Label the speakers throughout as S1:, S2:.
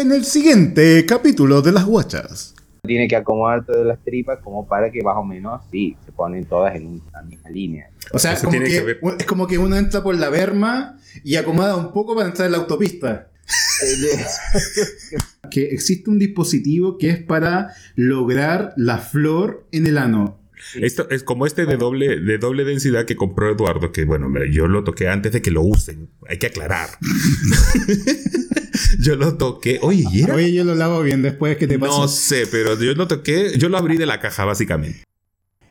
S1: en el siguiente capítulo de Las Guachas.
S2: Tiene que acomodar todas las tripas como para que más o menos, sí, se ponen todas en una misma línea.
S1: O sea, como
S3: tiene
S1: que-
S3: que
S1: es como que uno entra por la berma y acomoda un poco para entrar en la autopista. Que existe un dispositivo que es para lograr la flor en el ano.
S3: Esto es como este de doble, de doble densidad que compró Eduardo, que bueno, yo lo toqué antes de que lo usen. Hay que aclarar. yo lo toqué. Oye, ¿y era?
S1: Oye, yo lo lavo bien después que te pasa.
S3: No sé, pero yo lo toqué, yo lo abrí de la caja, básicamente.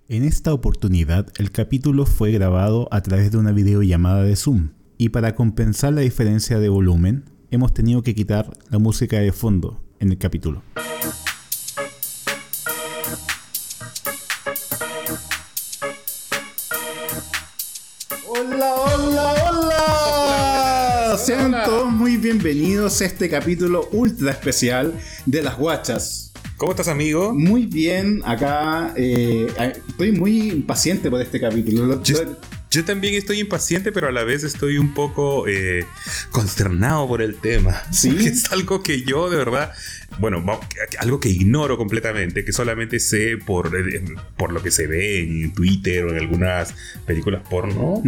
S1: En esta oportunidad, el capítulo fue grabado a través de una videollamada de Zoom. Y para compensar la diferencia de volumen, hemos tenido que quitar la música de fondo en el capítulo. Hola. Sean todos muy bienvenidos a este capítulo ultra especial de las guachas.
S3: ¿Cómo estás, amigo?
S1: Muy bien, acá eh, estoy muy impaciente por este capítulo. Lo-
S3: Yo,
S1: lo-
S3: yo también estoy impaciente, pero a la vez estoy un poco eh, consternado por el tema.
S1: ¿Sí?
S3: Porque es algo que yo, de verdad, bueno, algo que ignoro completamente, que solamente sé por, eh, por lo que se ve en Twitter o en algunas películas porno,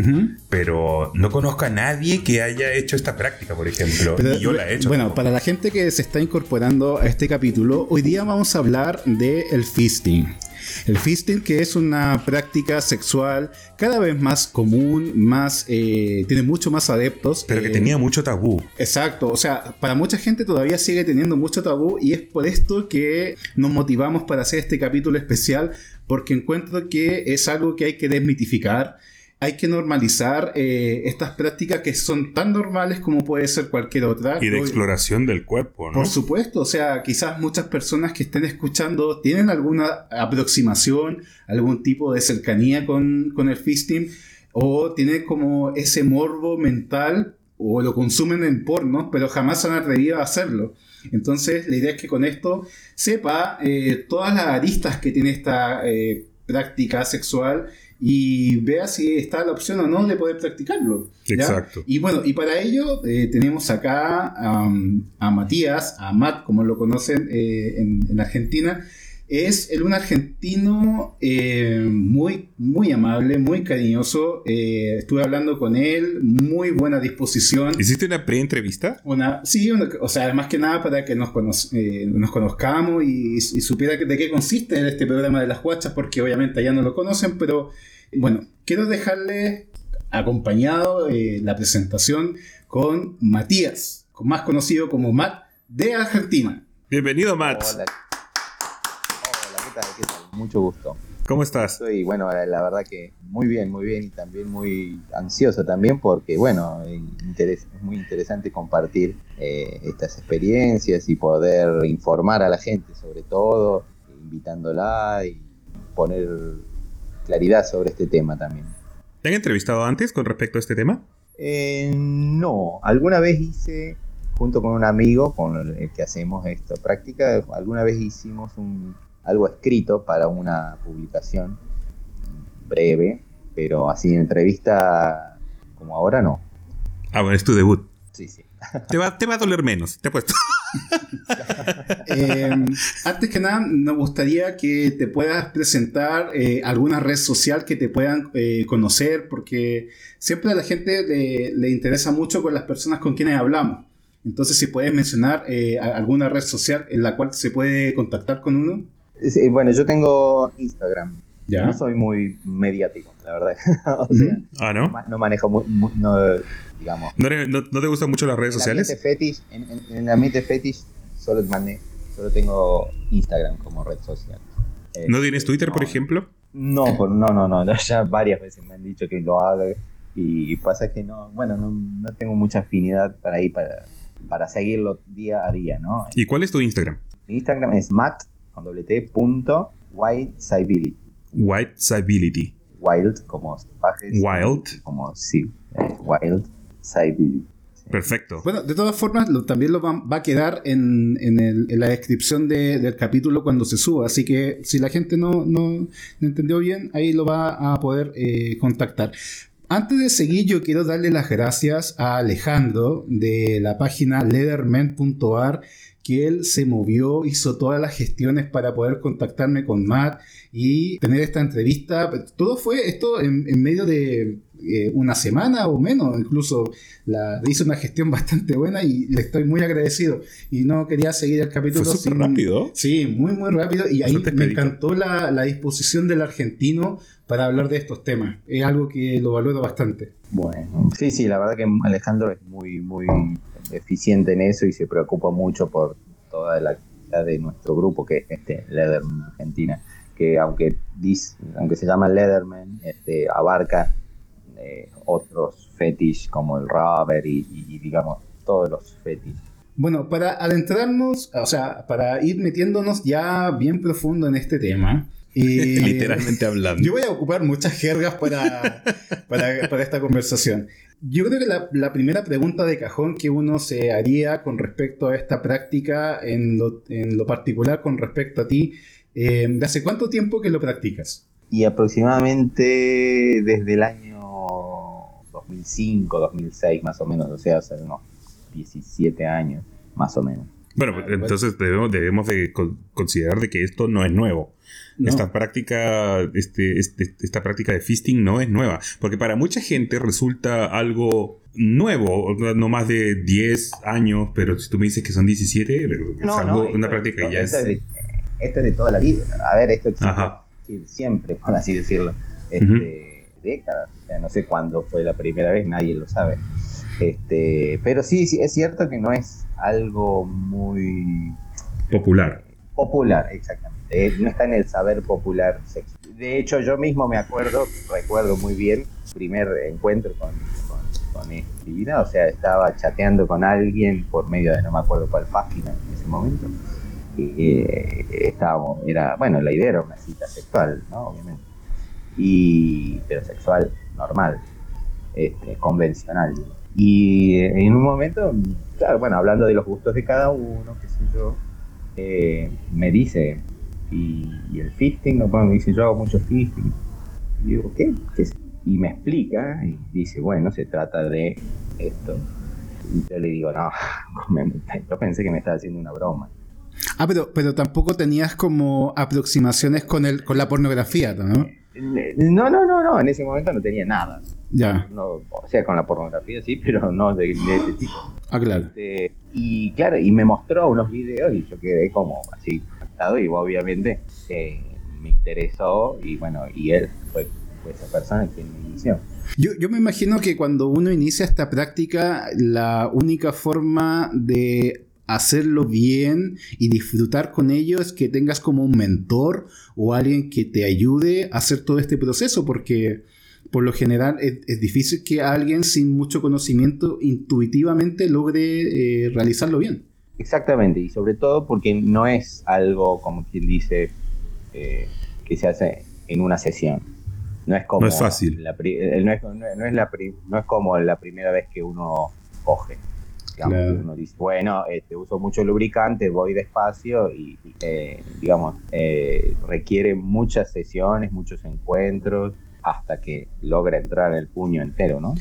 S3: pero no conozco a nadie que haya hecho esta práctica, por ejemplo.
S1: Pero,
S3: y yo la he hecho.
S1: Bueno, para la gente que se está incorporando a este capítulo, hoy día vamos a hablar de el fisting. El fisting que es una práctica sexual cada vez más común, más eh, tiene mucho más adeptos.
S3: Pero que
S1: eh,
S3: tenía mucho tabú.
S1: Exacto, o sea, para mucha gente todavía sigue teniendo mucho tabú y es por esto que nos motivamos para hacer este capítulo especial porque encuentro que es algo que hay que desmitificar, hay que normalizar eh, estas prácticas que son tan normales como puede ser cualquier otra.
S3: Y de
S1: Hoy-
S3: exploración del cuerpo, ¿no?
S1: por supuesto, o sea, quizás muchas personas que estén escuchando tienen alguna aproximación, algún tipo de cercanía con, con el fisting, o tienen como ese morbo mental, o lo consumen en porno, pero jamás se han atrevido a hacerlo. Entonces, la idea es que con esto sepa eh, todas las aristas que tiene esta eh, práctica sexual y vea si está la opción o no de poder practicarlo. ¿ya?
S3: Exacto.
S1: Y bueno, y para ello eh, tenemos acá am, a Matías, a Matt, como lo conocen eh, en, en Argentina. Es el, un argentino eh, muy, muy amable, muy cariñoso. Eh, estuve hablando con él, muy buena disposición.
S3: ¿Hiciste una pre-entrevista?
S1: Una, sí, una- o sea, más que nada para que nos, cono- eh, nos conozcamos y, y supiera que- de qué consiste este programa de las guachas, porque obviamente allá no lo conocen, pero bueno, quiero dejarles acompañado eh, la presentación con Matías, más conocido como Matt de Argentina.
S3: Bienvenido, Matt.
S2: Hola. Hola, ¿qué tal? ¿Qué tal? Mucho gusto.
S3: ¿Cómo estás?
S2: Estoy, bueno, la, la verdad que muy bien, muy bien y también muy ansioso también porque, bueno, es muy interesante compartir eh, estas experiencias y poder informar a la gente sobre todo, invitándola y poner claridad sobre este tema también.
S3: ¿Te han entrevistado antes con respecto a este tema?
S2: Eh, no, alguna vez hice, junto con un amigo con el que hacemos esta práctica, alguna vez hicimos un, algo escrito para una publicación breve, pero así en entrevista como ahora no.
S3: Ah, bueno, es tu debut.
S2: Sí, sí.
S3: Te va, te va a doler menos, te he puesto.
S1: Eh, antes que nada, nos gustaría que te puedas presentar eh, alguna red social que te puedan eh, conocer, porque siempre a la gente le, le interesa mucho con las personas con quienes hablamos. Entonces, si puedes mencionar eh, alguna red social en la cual se puede contactar con uno.
S2: Sí, bueno, yo tengo Instagram.
S1: Ya.
S2: No soy muy mediático, la verdad. o sea,
S3: Ah,
S2: no,
S3: ¿no?
S2: ma- no manejo, no, digamos,
S3: ¿No, eres- no- no te gustan mucho las redes
S2: En
S3: sociales?
S2: fetish, en, en- en el ambiente fetish solo, mane- solo tengo Instagram como red social. Eh,
S3: ¿No tienes Twitter, por ejemplo?
S2: No, por- no, no, no, ya varias veces me han dicho que lo haga y pasa que no, bueno, no, no tengo mucha afinidad para ahí, para, para seguirlo día a día, ¿no?
S3: ¿Y cuál es tu Instagram?
S2: Mi Instagram es matt, con doble t, punto.
S3: White Civility.
S2: Wild, como salvajes.
S3: Wild.
S2: Como, sí, eh, wild civility.
S3: Perfecto.
S1: Bueno, de todas formas, lo- también lo va, va a quedar en, en el- en la descripción de- del capítulo cuando se suba. Así que si la gente no, no- no entendió bien, ahí lo va a poder eh, contactar. Antes de seguir, yo quiero darle las gracias a Alejandro de la página leatherman.ar que él se movió, hizo todas las gestiones para poder contactarme con Matt y tener esta entrevista. Todo fue esto en, medio de eh, una semana o menos, incluso la, hizo una gestión bastante buena y le estoy muy agradecido. Y no quería seguir el capítulo.
S3: Fue súper rápido.
S1: Sí, muy, muy rápido. Y ahí me encantó la, la disposición del argentino para hablar de estos temas. Es algo que lo valoro bastante.
S2: Bueno, sí, sí, la verdad que Alejandro es muy, muy eficiente en eso y se preocupa mucho por toda la actividad de nuestro grupo, que es este Leatherman Argentina, que aunque, dice, aunque se llama Leatherman, este, abarca eh, otros fetish como el rubber y, digamos todos los fetish.
S1: Bueno, para adentrarnos, o sea, para ir metiéndonos ya bien profundo en este tema,
S3: Literalmente hablando.
S1: Yo voy a ocupar muchas jergas para, para, esta conversación. Yo creo que la, primera pregunta de cajón que uno se haría con respecto a esta práctica, en lo, particular con respecto a ti, eh, ¿de hace cuánto tiempo que lo practicas?
S2: Y aproximadamente desde el año 2005, 2006 más o menos, o sea, hace unos 17 años más o menos.
S3: Bueno, pues, entonces debemos, debemos de considerar de que esto no es nuevo. Esta práctica, este, este, esta práctica de fisting no es nueva. Porque para mucha gente resulta algo nuevo, no más de 10 años, pero si tú me dices que son 17, es algo, una práctica que ya
S2: es... esto es de toda la vida. A ver, esto existe siempre, por así decirlo. Este, Décadas. O sea, no sé cuándo fue la primera vez, nadie lo sabe. Este, pero sí, sí, es cierto que no es algo muy...
S3: Popular.
S2: Popular, exactamente. Eh, no está en el saber popular sexo. De hecho, yo mismo me acuerdo, recuerdo muy bien, primer encuentro con, con, con o sea, estaba chateando con alguien por medio de no me acuerdo cuál página en ese momento. Y eh, estábamos, era, bueno, la idea era una cita sexual, ¿no? Obviamente. Y, pero sexual, normal, este, convencional. Y en un momento, claro, bueno, hablando de los gustos de cada uno, qué sé yo, eh, me dice, y, el fisting, no me dice, yo hago mucho fisting. Y digo, ¿qué? Y me explica, y dice, bueno, se trata de esto. Y yo le digo, no, yo pensé que me estaba haciendo una broma.
S1: Ah, pero, pero tampoco tenías como aproximaciones con el, con la pornografía, ¿no?
S2: No, no, no, no, en ese momento no tenía nada.
S1: Ya.
S2: No, o sea, con la pornografía sí, pero no de, ese tipo.
S1: Ah, claro.
S2: Este, y claro, y me mostró unos videos y yo quedé como así y obviamente eh, me interesó y bueno, y él fue, esa persona quien me inició.
S1: Yo, yo, me imagino que cuando uno inicia esta práctica, la única forma de hacerlo bien y disfrutar con ello es que tengas como un mentor o alguien que te ayude a hacer todo este proceso, porque por lo general es, difícil que alguien sin mucho conocimiento intuitivamente logre eh, realizarlo bien.
S2: Exactamente, y sobre todo porque no es algo, como quien dice, eh, que se hace en una sesión. No es como.
S3: No es fácil.
S2: La, eh, no, es, no, es la, no es como la primera vez que uno coge. Digamos, Uno dice, bueno, este, uso mucho lubricante, voy despacio y, eh, digamos, requiere muchas sesiones, muchos encuentros hasta que logra entrar el puño entero, ¿no?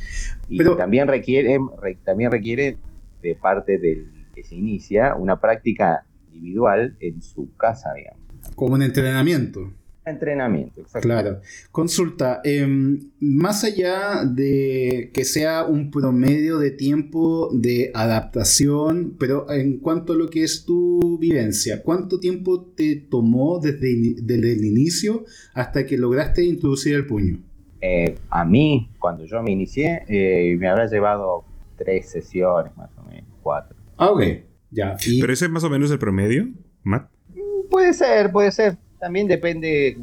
S2: Y también requiere, también requiere de parte del se inicia una práctica individual en su casa, digamos.
S1: Como un entrenamiento.
S2: Entrenamiento,
S1: exacto. Claro. Consulta, em, más allá de que sea un promedio de tiempo de adaptación, pero en cuanto a lo que es tu vivencia, ¿cuánto tiempo te tomó desde, el inicio hasta que lograste introducir el puño?
S2: Eh, a mí, cuando yo me inicié, eh, me habrá llevado tres sesiones más o menos, cuatro.
S1: Ah, ok. Ya.
S3: ¿Pero ese es más o menos el promedio, Matt?
S2: Puede ser, puede ser. También depende,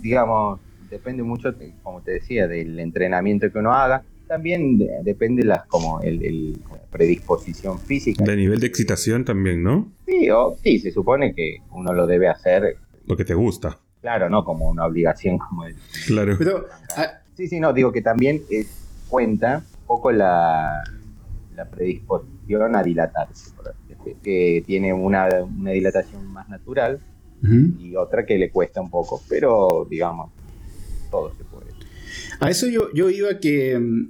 S2: digamos, depende mucho, como te decía, del entrenamiento que uno haga. También depende las como el, predisposición física.
S3: De nivel de excitación también, ¿no?
S2: Sí, o, sí, se supone que uno lo debe hacer.
S3: Lo que te gusta.
S2: Claro, no como una obligación como el.
S3: Claro.
S2: Pero, ah, sí, sí, no, digo que también eh, cuenta un poco la, la predisposición a dilatarse, que tiene una, dilatación más natural y otra que le cuesta un poco, pero digamos, todo se puede.
S1: A eso yo, yo iba que mm,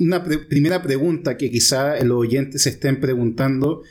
S1: una primera pregunta que quizá los oyentes se estén preguntando,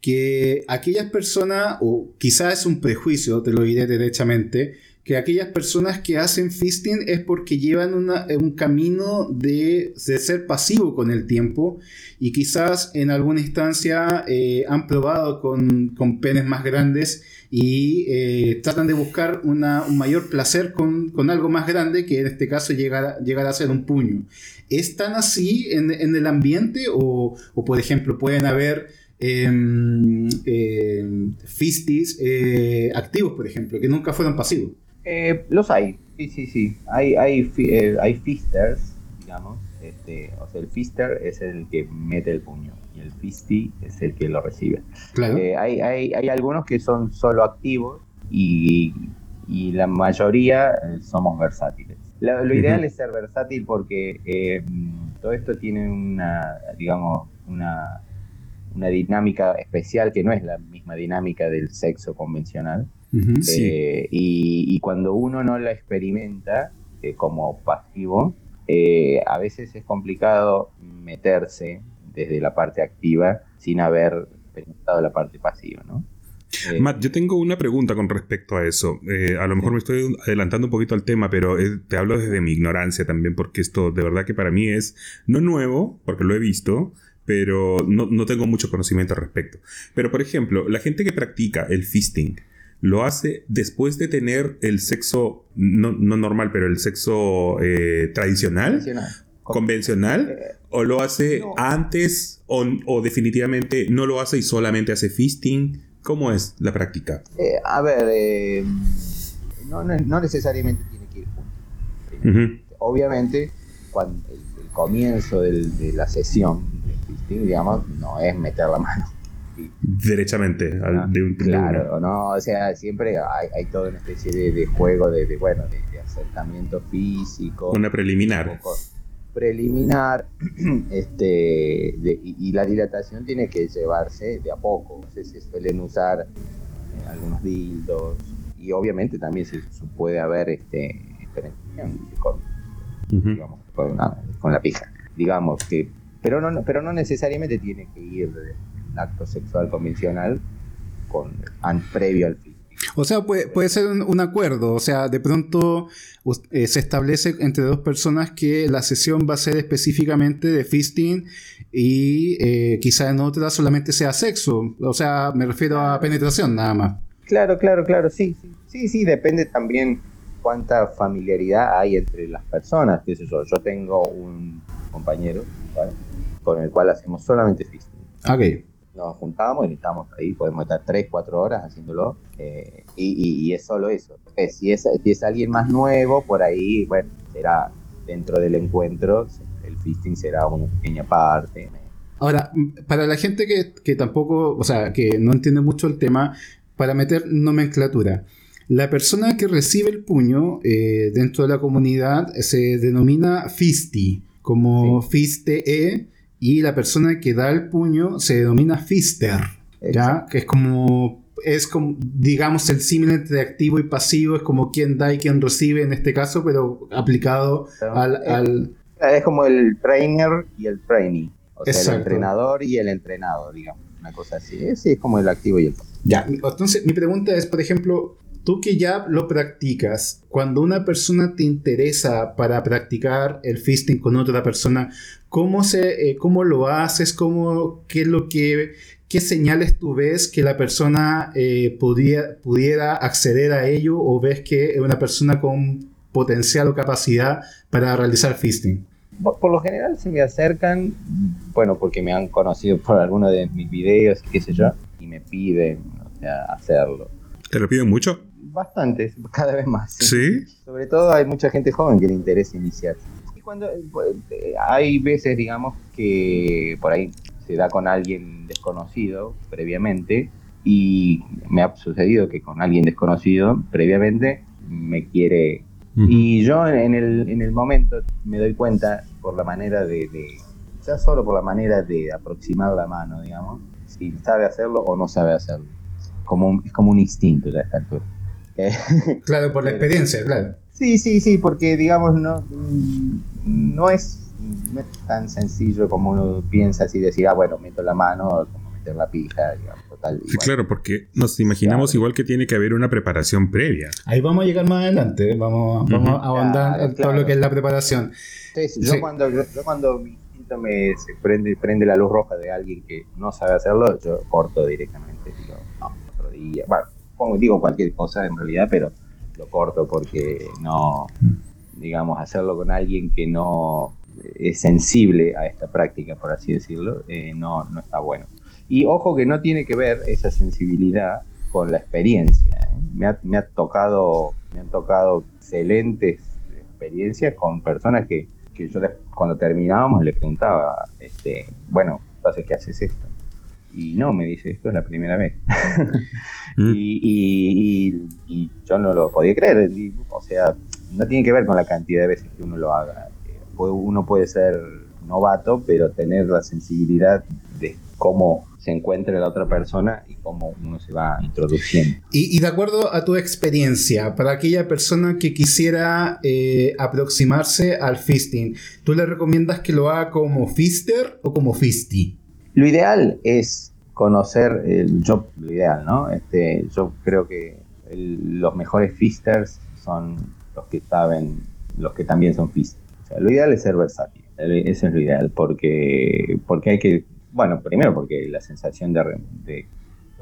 S1: que aquellas personas, o quizás es un prejuicio, te lo diré derechamente, que aquellas personas que hacen fisting es porque llevan un camino de, ser pasivo con el tiempo y quizás en alguna instancia eh, han probado con, con, penes más grandes y eh, tratan de buscar un mayor placer con, algo más grande que en este caso llegar, llegar a ser un puño. ¿Es tan así en, el ambiente o, por ejemplo pueden haber... Em, em, fistis eh, activos, por ejemplo, que nunca fueron pasivos.
S2: Eh, los hay, sí, sí, sí. Hay, hay, eh, hay fisters, digamos. Este, o sea, el fister es el que mete el puño y el fisty es el que lo recibe. Claro. Eh, hay, hay, hay, algunos que son solo activos y, y la mayoría somos versátiles. Lo, ideal es ser versátil porque todo esto tiene una, digamos, una, una dinámica especial que no es la misma dinámica del sexo convencional. Eh, y, cuando uno no la experimenta eh, como pasivo, eh, a veces es complicado meterse desde la parte activa sin haber experimentado la parte pasiva, ¿no?
S3: Matt, yo tengo una pregunta con respecto a eso. a lo mejor me estoy adelantando un poquito al tema, pero te hablo desde mi ignorancia también, porque esto de verdad que para mí es no nuevo, porque lo he visto, pero no, no tengo mucho conocimiento al respecto. Pero, por ejemplo, la gente que practica el fisting, lo hace después de tener el sexo, no, normal, pero el sexo eh, tradicional, convencional, eh, o lo hace antes, o, definitivamente no lo hace y solamente hace fisting. ¿Cómo es la práctica?
S2: Eh, a ver, no, necesariamente tiene que ir junto. Obviamente, cuando el, comienzo de la sesión de fisting, digamos, no es meter la mano
S3: derechamente
S2: ah, de un claro no o sea siempre hay, toda una especie de, juego de, bueno de, acercamiento físico
S3: una preliminar
S2: preliminar este y, la dilatación tiene que llevarse de a poco. No sé si suelen usar eh, algunos dildos y obviamente también se, puede haber este con, con, la pija. Digamos que pero no pero no necesariamente tiene que ir acto sexual convencional con, previo al fisting.
S1: O sea, puede, puede ser un, acuerdo, o sea, de pronto eh, se establece entre dos personas que la sesión va a ser específicamente de fisting y eh, quizá en otra solamente sea sexo, o sea, me refiero a penetración nada más.
S2: Claro, claro, claro, sí, sí, sí, depende también cuánta familiaridad hay entre las personas, qué sé yo, yo tengo un compañero con el cual hacemos solamente fisting.
S1: Ok
S2: nos juntamos y estamos ahí, podemos estar 3, 4 horas haciéndolo, eh, y, es solo eso. si, es, si es alguien más nuevo, por ahí, bueno, será dentro del encuentro, el fisting será una pequeña parte.
S1: Ahora, para la gente que, tampoco, o sea, que no entiende mucho el tema, para meter nomenclatura, la persona que recibe el puño eh, dentro de la comunidad se denomina fisti, como fiste y la persona que da el puño se denomina fister, ¿ya? Que es como, es como, digamos, el símil entre activo y pasivo, es como quien da y quien recibe en este caso, pero aplicado al,
S2: Es como el trainer y el trainee, o sea, el entrenador y el entrenado, digamos, una cosa así. Sí, es como el activo y el pasivo.
S1: Ya, entonces mi pregunta es, por ejemplo, tú que ya lo practicas, cuando una persona te interesa para practicar el fisting con otra persona, ¿cómo, se, eh, cómo lo haces? ¿Cómo, qué, es lo que, ¿Qué señales tú ves que la persona eh, pudiera, pudiera acceder a ello o ves que es una persona con potencial o capacidad para realizar fisting?
S2: Por, lo general se me acercan, bueno, porque me han conocido por alguno de mis videos, qué sé yo, y me piden hacerlo.
S3: ¿Te lo piden mucho?
S2: Bastantes, cada vez más.
S3: ¿Sí?
S2: Sobre todo hay mucha gente joven que le interesa iniciar. Cuando pues, hay veces, digamos, que por ahí se da con alguien desconocido previamente y me ha sucedido que con alguien desconocido previamente me quiere. Y yo en el, en el momento me doy cuenta por la manera de, ya solo por la manera de aproximar la mano digamos si sabe hacerlo o no sabe hacerlo. Como es como un instinto ya esta altura.
S1: Claro, por la experiencia, claro.
S2: Sí, sí, sí, porque digamos, no, no es, tan sencillo como uno piensa así decir, ah, bueno, meto la mano, como meter la pija, digamos. Tal,
S3: sí, claro, porque nos imaginamos igual que tiene que haber una preparación previa.
S1: Ahí vamos a llegar más adelante, ¿eh? vamos, vamos a ahondar en todo lo que es la preparación.
S2: yo, Cuando, yo, cuando mi instinto me se prende, prende la luz roja de alguien que no sabe hacerlo, yo corto directamente, digo, no, otro día, bueno, como digo cualquier cosa en realidad, pero lo corto porque no, digamos, hacerlo con alguien que no es sensible a esta práctica, por así decirlo, eh, no, no está bueno. Y ojo que no tiene que ver esa sensibilidad con la experiencia. ¿eh? Me, ha, me, ha, tocado, me han tocado excelentes experiencias con personas que, que yo cuando terminábamos le preguntaba, este, bueno, entonces, ¿qué haces esto? Y no, me dice, esto es la primera vez. Mm. y, yo no lo podía creer. o sea, no tiene que ver con la cantidad de veces que uno lo haga. Uno puede ser novato, pero tener la sensibilidad de cómo se encuentra la otra persona y cómo uno se va introduciendo.
S1: Y, de acuerdo a tu experiencia, para aquella persona que quisiera eh, aproximarse al fisting, ¿tú le recomiendas que lo haga como fister o como fisty?
S2: Lo ideal es conocer el job, lo ideal, ¿no? Este, yo creo que los mejores fisters son los que saben, los que también son fisters. O sea, lo ideal es ser versátil. Eso es lo ideal, porque, porque hay que, bueno, primero porque la sensación de, de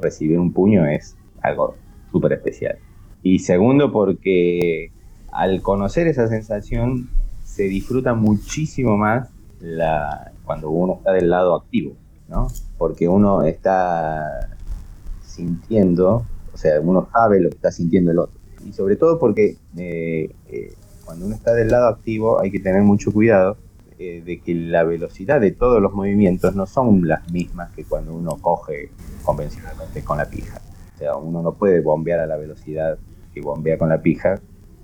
S2: recibir un puño es algo súper especial. Y segundo porque al conocer esa sensación se disfruta muchísimo más la, cuando uno está del lado activo. Porque uno está sintiendo, o sea, uno sabe lo que está sintiendo el otro. Y sobre todo porque eh, eh, cuando uno está del lado activo hay que tener mucho cuidado eh, de que la velocidad de todos los movimientos no son las mismas que cuando uno coge convencionalmente con la pija. O sea, uno no puede bombear a la velocidad que bombea con la pija,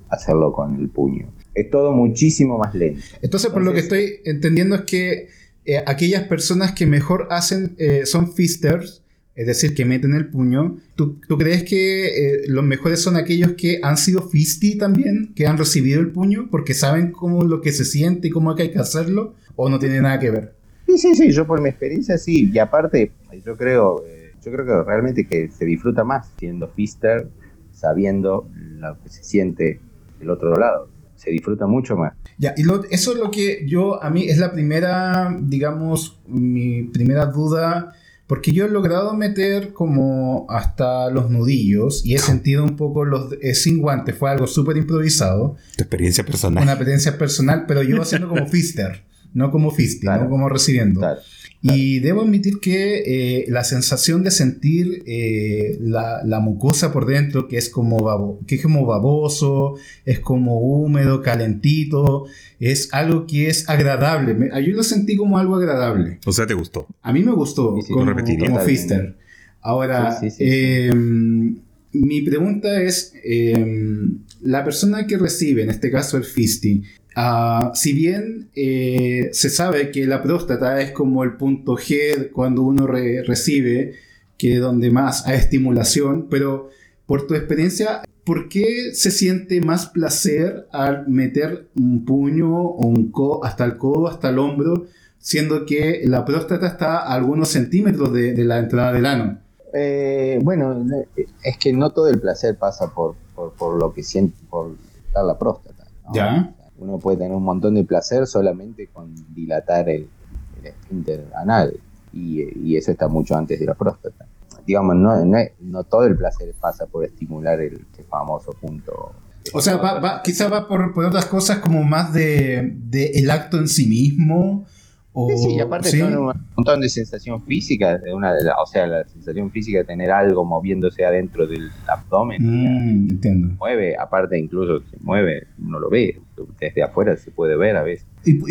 S2: hacerlo con el puño. Es todo muchísimo más lento.
S1: Entonces por lo que estoy entendiendo es que eh, aquellas personas que mejor hacen eh, son fisters, es decir, que meten el puño. ¿Tú, crees que eh, los mejores son aquellos que han sido fisty también, que han recibido el puño, porque saben cómo lo que se siente y cómo hay que hacerlo, o no tiene nada que ver?
S2: Sí, sí, sí, yo por mi experiencia sí, y aparte, yo creo, yo creo que realmente que se disfruta más siendo fister, sabiendo lo que se siente del otro lado se disfruta mucho más.
S1: Ya, y eso es lo que yo, a mí es la primera, digamos, mi primera duda, porque yo he logrado meter como hasta los nudillos y he sentido un poco los eh, sin guantes, fue algo súper improvisado.
S3: Tu experiencia personal.
S1: Una experiencia personal, pero yo haciendo como fister, no como fisting, no como recibiendo. Y debo admitir que eh, la sensación de sentir eh, la, mucosa por dentro, que es, como que es como baboso, es como húmedo, calentito, es algo que es agradable. yo lo sentí como algo agradable.
S3: O sea, ¿te gustó?
S1: A mí me gustó como, como Fister. Ahora, em, mi pregunta es, em, la persona que recibe, en este caso el fisting, Ah, si bien eh, se sabe que la próstata es como el punto G cuando uno recibe, que es donde más hay estimulación, pero por tu experiencia, ¿por qué se siente más placer al meter un puño o un codo hasta el codo, hasta el hombro, siendo que la próstata está a algunos centímetros de, la entrada del ano?
S2: Eh, bueno, es que no todo el placer pasa por, por, lo que siente, por la próstata.
S1: ¿Ya?
S2: Uno puede tener un montón de placer solamente con dilatar el, el anal y, eso está mucho antes de la próstata. Digamos, no, no, todo el placer pasa por estimular el, famoso punto.
S1: O sea, va, quizás va por, otras cosas como más de, el acto en sí mismo. O,
S2: sí, y aparte son un montón de sensación física, de una, o sea, la sensación física de tener algo moviéndose adentro del abdomen.
S1: Mm, entiendo.
S2: mueve, aparte incluso se mueve, uno lo ve, desde afuera se puede ver a veces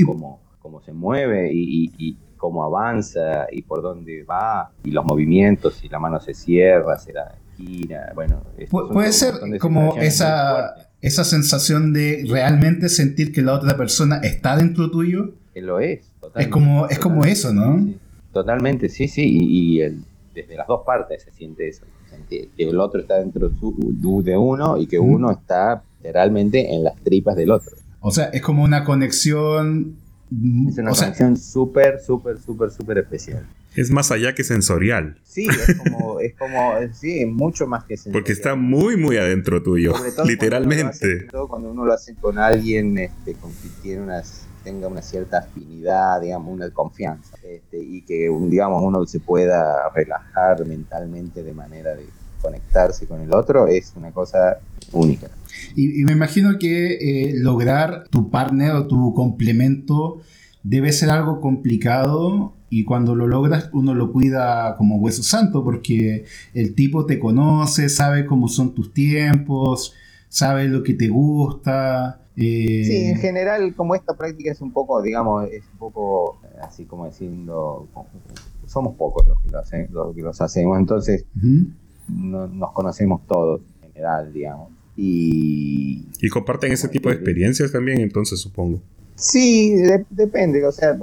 S2: cómo, se mueve y, cómo avanza y por dónde va y los movimientos, si la mano se cierra, se la gira, bueno.
S1: puede ser como esa, esa sensación de realmente sentir que la otra persona está dentro tuyo.
S2: Que lo es.
S1: Es como, es como eso, ¿no?
S2: totalmente, sí, sí, y, el, desde las dos partes se siente eso, que el otro está dentro de uno y que uno está literalmente en las tripas del otro.
S1: O sea, es como una conexión...
S2: Es una conexión súper, súper, súper, súper especial.
S3: Es más allá que sensorial.
S2: Sí, es como, es como, sí, mucho más que sensorial.
S3: Porque está muy, muy adentro tuyo, literalmente.
S2: todo cuando uno lo hace con alguien este, con quien tiene unas tenga una cierta afinidad, digamos, una confianza, este, y que, digamos, uno se pueda relajar mentalmente de manera de conectarse con el otro, es una cosa única.
S1: Y, me imagino que eh, lograr tu partner o tu complemento debe ser algo complicado y cuando lo logras uno lo cuida como hueso santo porque el tipo te conoce, sabe cómo son tus tiempos, sabe lo que te gusta,
S2: Sí, en general, como esta práctica es un poco, digamos, es un poco, eh, así como diciendo, somos pocos los que, lo hacen, los, que los hacemos, entonces nos conocemos todos en general, digamos. Y,
S3: y comparten ese tipo de experiencias también, entonces supongo.
S2: Sí, depende, o sea,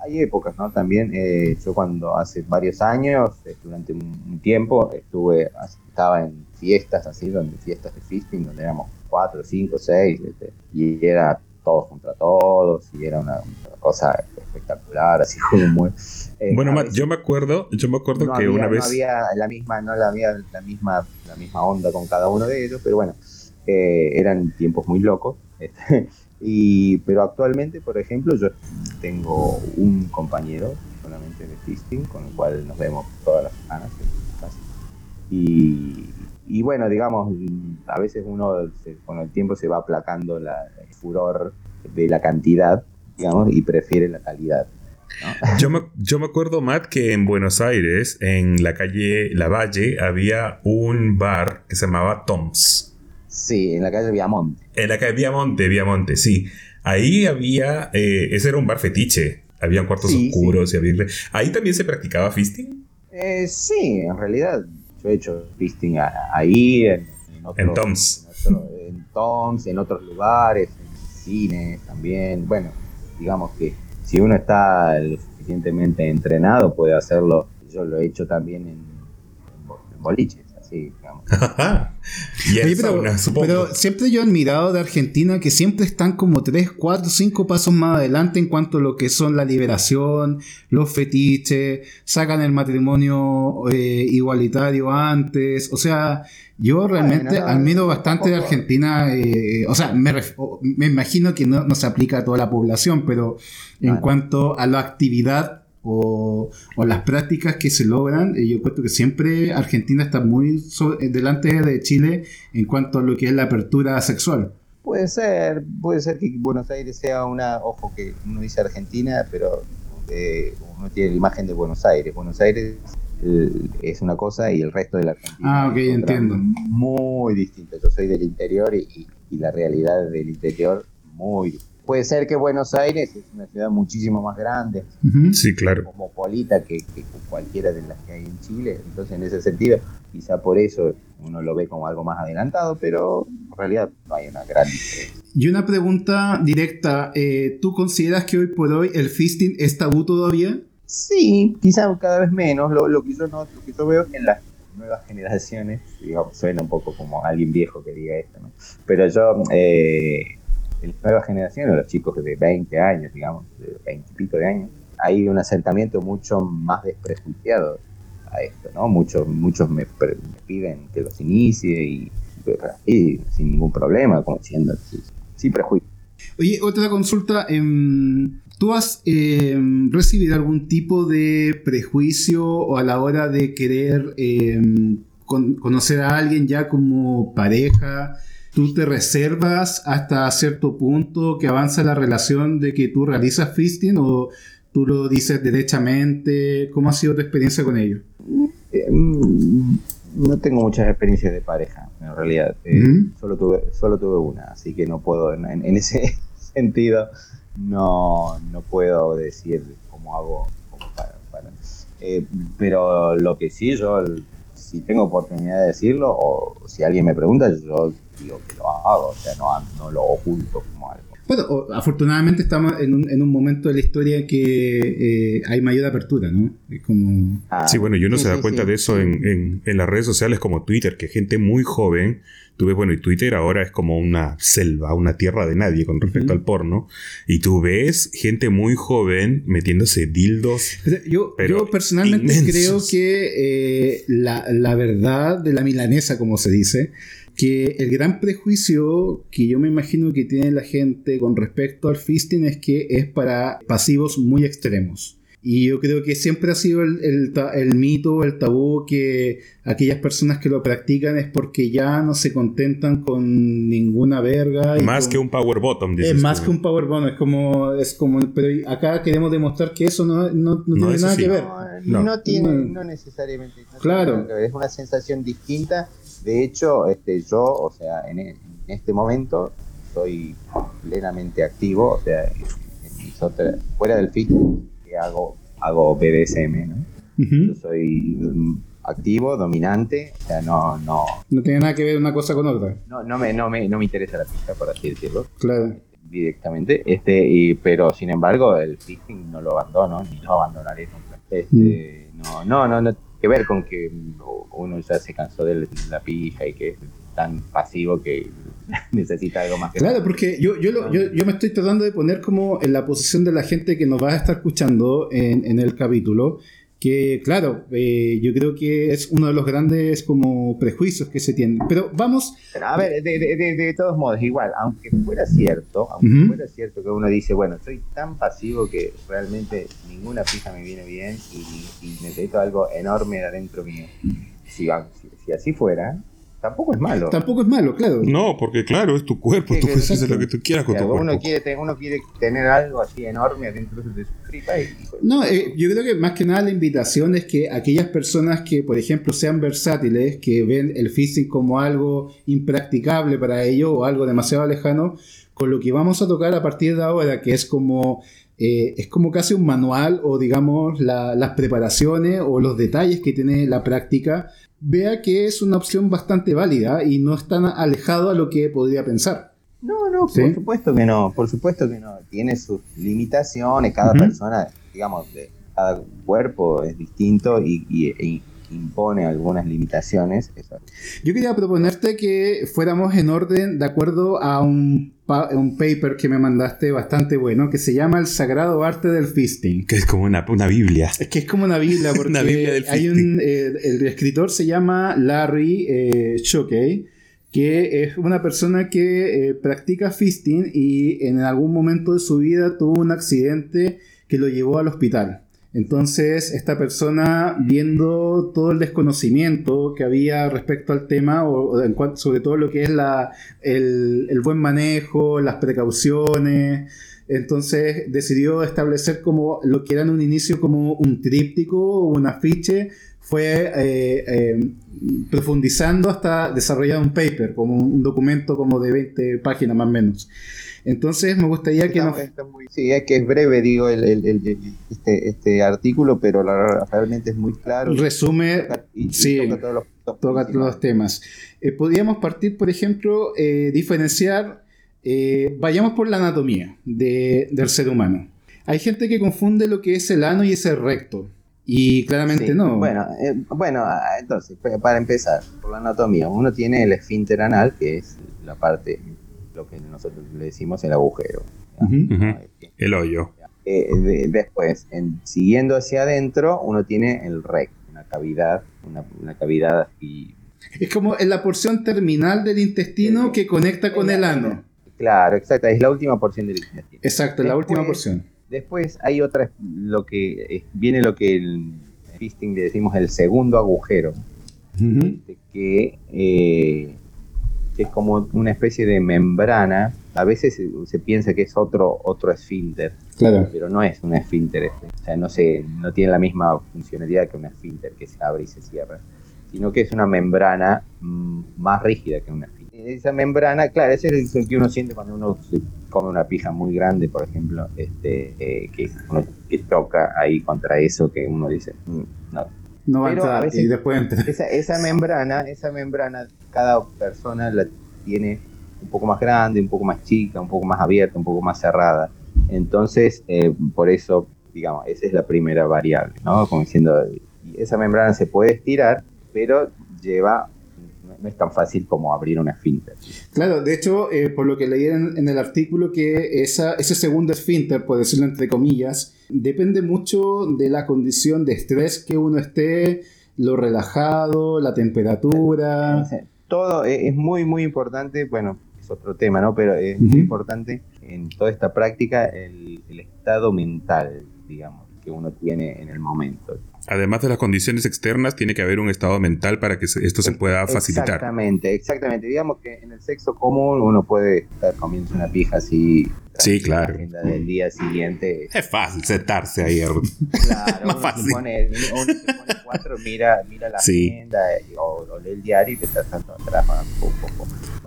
S2: hay épocas, ¿no? También eh, yo cuando hace varios años, eh, durante un, tiempo, estuve, estaba en fiestas así, donde fiestas de fisting, donde éramos cuatro, cinco, seis, este, y era todos contra todos, y era una, cosa espectacular, así como muy...
S3: Eh, bueno, yo me acuerdo, yo me acuerdo que una vez...
S2: No había la misma, no había la misma, la misma onda con cada uno de ellos, pero bueno, eh, eran tiempos muy locos. Este, y, pero actualmente, por ejemplo, yo tengo un compañero solamente de fisting, con el cual nos vemos todas las semanas, casi. Y, y bueno, digamos, a veces uno con el tiempo se va aplacando el furor de la cantidad, digamos, y prefiere la calidad.
S3: Yo, me, yo me acuerdo, Matt, que en Buenos Aires, en la calle La Valle, había un bar que se llamaba Tom's.
S2: Sí, en la calle Viamonte.
S3: En la calle Viamonte, Viamonte, sí. Ahí había, eh, ese era un bar fetiche. Habían cuartos oscuros y había... ¿Ahí también se practicaba fisting?
S2: Eh, sí, en realidad yo he hecho fisting ahí, en,
S3: en, Toms.
S2: En, Toms, en otros lugares, en cines también. Bueno, digamos que si uno está lo suficientemente entrenado, puede hacerlo. Yo lo he hecho también en boliches, así, digamos.
S1: pero, siempre yo he admirado de Argentina que siempre están como 3, 4, 5 pasos más adelante en cuanto a lo que son la liberación, los fetiches, sacan el matrimonio eh, igualitario antes. O sea, yo realmente admiro bastante de Argentina. Eh, o sea, me, me, imagino que no, no, se aplica a toda la población, pero en cuanto a la actividad o, las prácticas que se logran, eh, yo encuentro que siempre Argentina está muy eh, delante de Chile en cuanto a lo que es la apertura sexual.
S2: Puede ser, puede ser que Buenos Aires sea una, ojo que uno dice Argentina, pero eh, uno tiene la imagen de Buenos Aires. Buenos Aires es una cosa y el resto de la Argentina.
S1: Ah, ok, entiendo.
S2: Muy distinto. Yo soy del interior y, y la realidad del interior muy distinta Puede ser que Buenos Aires es una ciudad muchísimo más grande,
S3: sí, claro.
S2: cosmopolita que, que, cualquiera de las que hay en Chile. Entonces, en ese sentido, quizá por eso uno lo ve como algo más adelantado, pero en realidad no hay una gran diferencia.
S1: Y una pregunta directa, eh, ¿tú consideras que hoy por hoy el fisting es tabú todavía?
S2: Sí, quizá cada vez menos. Lo, lo que, yo no, lo que yo veo en las nuevas generaciones, digamos, suena un poco como alguien viejo que diga esto, ¿no? Pero yo... Eh, nueva generación, los chicos de 20 años, digamos, de 20 y pico de años, hay un acercamiento mucho más desprejuiciado a esto, ¿no? Muchos, muchos me, piden que los inicie y, sin ningún problema, como diciendo, sin, prejuicio.
S1: Oye, otra consulta. Em, ¿Tú has em, recibido algún tipo de prejuicio a la hora de querer em, conocer a alguien ya como pareja? Tú te reservas hasta cierto punto que avanza la relación de que tú realizas fisting o tú lo dices derechamente? ¿Cómo ha sido tu experiencia con ello?
S2: Eh, mm, no tengo muchas experiencias de pareja, en realidad. Eh, solo, tuve, solo tuve una, así que no puedo, en, ese sentido, no, no puedo decir cómo hago. Eh, pero lo que sí, yo, si tengo oportunidad de decirlo, o si alguien me pregunta, yo digo que lo hago, o sea, no, lo oculto como algo.
S1: Bueno, afortunadamente estamos en un, en un momento de la historia que eh, hay mayor apertura, ¿no? Es como...
S3: Ah, sí, bueno, yo no se da cuenta de eso En, en, las redes sociales como Twitter, que gente muy joven Tú ves, bueno, y Twitter ahora es como una selva, una tierra de nadie con respecto al porno. Y tú ves gente muy joven metiéndose dildos.
S1: Yo, yo personalmente creo que eh, la, la verdad de la milanesa, como se dice, que el gran prejuicio que yo me imagino que tiene la gente con respecto al fisting es que es para pasivos muy extremos. Y yo creo que siempre ha sido el, el, mito, el tabú, que aquellas personas que lo practican es porque ya no se contentan con ninguna verga.
S3: más que un power bottom,
S1: Es más que un power bottom, es como, es como, pero acá queremos demostrar que eso no, no, no, tiene nada que ver.
S2: No, tiene, no necesariamente.
S1: claro.
S2: Es una sensación distinta de hecho, este, yo, o sea, en, este momento estoy plenamente activo, o sea, fuera del fit, que hago, hago BDSM, ¿no? Yo soy activo, dominante, o sea, no, no...
S1: No tiene nada que ver una cosa con otra.
S2: No, no me, no me, no me interesa la pista, por así decirlo.
S1: Claro.
S2: Directamente, este, y, pero sin embargo, el fisting no lo abandono, ni lo abandonaré nunca. Este, mm. no, no, no, no que ver con que uno ya se cansó de la pija y que es tan pasivo que necesita algo más.
S1: claro, porque yo, yo, yo, me estoy tratando de poner como en la posición de la gente que nos va a estar escuchando en, en el capítulo que claro, eh, yo creo que es uno de los grandes como prejuicios que se tienen. Pero vamos...
S2: a ver, de, de, de, todos modos, igual, aunque fuera cierto, aunque fuera cierto que uno dice, bueno, soy tan pasivo que realmente ninguna pija me viene bien y, necesito algo enorme adentro mío. Si, si así fuera, tampoco es malo.
S1: Tampoco es malo, claro.
S3: No, porque claro, es tu cuerpo, tú puedes hacer lo que tú quieras con tu cuerpo.
S2: Uno quiere, uno quiere tener algo así enorme dentro de su tripa y...
S1: No, eh, yo creo que más que nada la invitación es que aquellas personas que, por ejemplo, sean versátiles, que ven el físico como algo impracticable para ellos o algo demasiado lejano, con lo que vamos a tocar a partir de ahora, que es como... Eh, es como casi un manual o digamos las preparaciones o los detalles que tiene la práctica vea que es una opción bastante válida y no es tan alejado a lo que podría pensar.
S2: No, no, por supuesto que no, por supuesto que no. Tiene sus limitaciones, cada persona, digamos, de, cada cuerpo es distinto y, y, impone algunas limitaciones.
S1: Yo quería proponerte que fuéramos en orden de acuerdo a un, un, paper que me mandaste bastante bueno, que se llama El Sagrado Arte del Fisting.
S3: Que es como una, una Biblia.
S1: Es que es como una Biblia, porque hay un, eh, el escritor se llama Larry eh, que es una persona que eh, practica fisting y en algún momento de su vida tuvo un accidente que lo llevó al hospital. Entonces, esta persona, viendo todo el desconocimiento que había respecto al tema, o, sobre todo lo que es la, el, buen manejo, las precauciones, entonces decidió establecer como lo que era en un inicio como un tríptico o un afiche, fue eh, eh, profundizando hasta desarrollar un paper, como un documento como de 20 páginas más o menos. Entonces me gustaría que nos...
S2: sí, es que es breve, digo, el, este, este, artículo, pero realmente es muy claro.
S1: Resume, sí, toca todos los, temas. Eh, podríamos partir, por ejemplo, eh, diferenciar, eh, vayamos por la anatomía del ser humano. Hay gente que confunde lo que es el ano y ese recto. Y claramente no.
S2: Bueno, bueno, ah, entonces, para empezar, por la anatomía, uno tiene el esfínter anal, que es la parte lo que nosotros le decimos el agujero.
S3: El hoyo.
S2: Eh, después, en, siguiendo hacia adentro, uno tiene el rec, una cavidad, una, cavidad y
S1: Es como en la porción terminal del intestino que conecta con el ano.
S2: Claro, exacto, es la última porción del intestino.
S1: Exacto, la última porción.
S2: Después hay otra, lo que viene lo que el fisting le decimos el segundo agujero, este, que eh, que es como una especie de membrana. A veces se, piensa que es otro, otro esfínter,
S1: claro.
S2: pero no es un esfínter. Este. O sea, no, se, no tiene la misma funcionalidad que un esfínter que se abre y se cierra, sino que es una membrana mm, más rígida que un esfínter. Esa membrana, claro, ese es el que uno siente cuando uno come una pija muy grande, por ejemplo, este, eh, que uno que toca ahí contra eso, que uno dice, mm, no,
S1: no va a entrar y después entra.
S2: Esa, esa, membrana, esa membrana, cada persona la tiene un poco más grande, un poco más chica, un poco más abierta, un poco más cerrada. Entonces, eh, por eso, digamos, esa es la primera variable, ¿no? Como diciendo, esa membrana se puede estirar, pero lleva no es tan fácil como abrir una esfínter.
S1: Claro, de hecho, eh, por lo que leí en, el artículo, que esa, ese segundo esfínter, por decirlo entre comillas, depende mucho de la condición de estrés que uno esté, lo relajado, la temperatura.
S2: Todo es muy, muy importante, bueno, es otro tema, ¿no? Pero es muy importante en toda esta práctica el, el estado mental, digamos, que uno tiene en el momento.
S3: Además de las condiciones externas, tiene que haber un estado mental para que esto se pueda facilitar.
S2: Exactamente, exactamente. Digamos que en el sexo común uno puede estar comiendo una pija así.
S3: Sí, claro.
S2: La del día siguiente.
S3: Es fácil sentarse ahí.
S2: Claro, Más fácil. Se pone, uno se pone cuatro, mira, mira la agenda o, lee el diario y te estás dando atrás.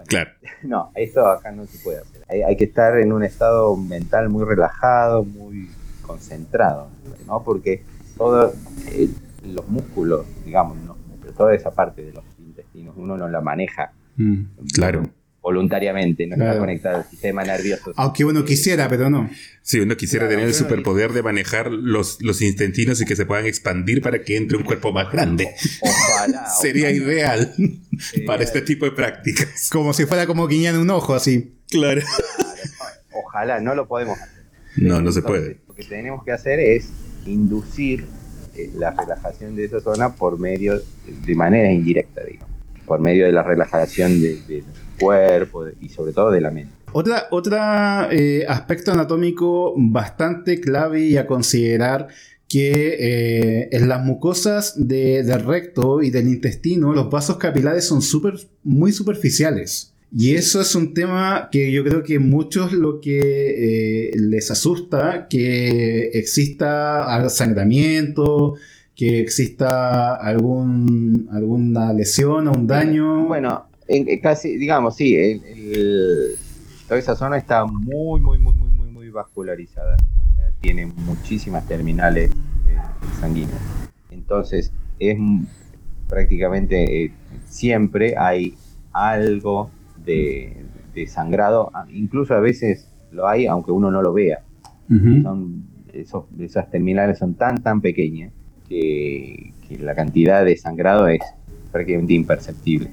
S3: claro.
S2: No, esto acá no se puede hacer. Hay, hay que estar en un estado mental muy relajado, muy concentrado, ¿no? Porque todos eh, los músculos, digamos, ¿no? pero toda esa parte de los intestinos uno no la maneja.
S3: Mm, claro.
S2: Voluntariamente, no está conectado al sistema nervioso.
S1: Aunque uno quisiera, pero no.
S3: Si uno quisiera tener el superpoder de manejar los, los intestinos y que se puedan expandir para que entre un cuerpo más grande.
S2: Ojalá.
S3: Sería ideal para este tipo de prácticas.
S1: Como si fuera como guiñando un ojo así.
S3: Claro.
S2: Ojalá, no lo podemos hacer.
S3: No, no se puede.
S2: Lo que tenemos que hacer es inducir eh, la relajación de esa zona por medio, de manera indirecta, digamos, por medio de la relajación del cuerpo y sobre todo de la mente.
S1: Otra, otra eh, aspecto anatómico bastante clave y a considerar que eh, en las mucosas del recto y del intestino los vasos capilares son super, muy superficiales. Y eso es un tema que yo creo que muchos lo que eh, les asusta, que exista sangramiento, que exista algún, alguna lesión o un daño.
S2: Bueno, casi, digamos, sí, toda esa zona está muy, muy, muy, muy, muy, muy vascularizada. Tiene muchísimas terminales eh, sanguíneas. Entonces, es prácticamente eh, siempre hay algo de, sangrado, incluso a veces lo hay aunque uno no lo vea. son, esas terminales son tan, tan pequeñas que, la cantidad de sangrado es prácticamente imperceptible.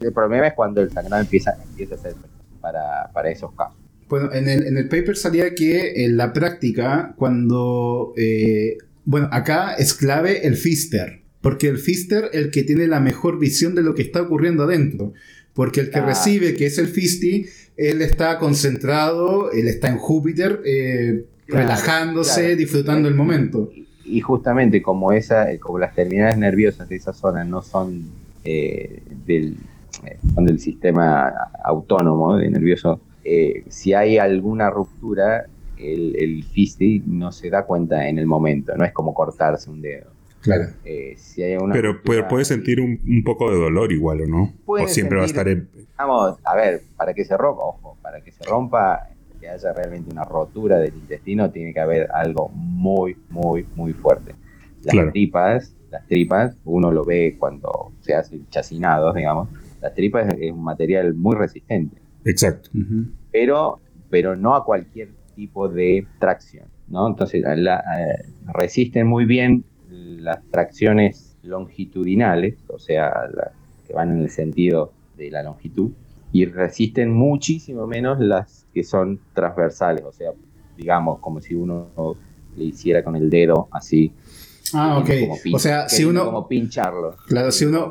S2: El problema es cuando el sangrado empieza, empieza a ser para, para esos casos.
S1: Bueno, en el, en el paper salía que en la práctica, cuando... Eh, bueno, acá es clave el fister, porque el fister es el que tiene la mejor visión de lo que está ocurriendo adentro. Porque el que recibe, que es el Fisti, él está concentrado, él está en Júpiter, eh, relajándose, disfrutando el momento.
S2: Y justamente como, esa, como las terminales nerviosas de esa zona no son, eh, del, eh, del sistema autónomo de nervioso, si hay alguna ruptura, el, el Fisti no se da cuenta en el momento, no es como cortarse un dedo.
S1: Claro.
S2: Eh,
S3: pero puede, sentir un, poco de dolor igual, ¿o no? O siempre va a estar en...
S2: Vamos, a ver, para que se rompa, ojo, para que se rompa, que haya realmente una rotura del intestino, tiene que haber algo muy, muy, muy fuerte. Las tripas, las tripas, uno lo ve cuando se hace chacinado, digamos, las tripas es, un material muy resistente.
S3: Exacto.
S2: Pero, pero no a cualquier tipo de tracción, ¿no? Entonces la, eh, resisten muy bien las tracciones longitudinales, o sea, las que van en el sentido de la longitud, y resisten muchísimo menos las que son transversales, o sea, digamos, como si uno le hiciera con el dedo así.
S1: Ah, ok. o sea, si uno.
S2: Como pincharlo.
S1: Claro, si uno.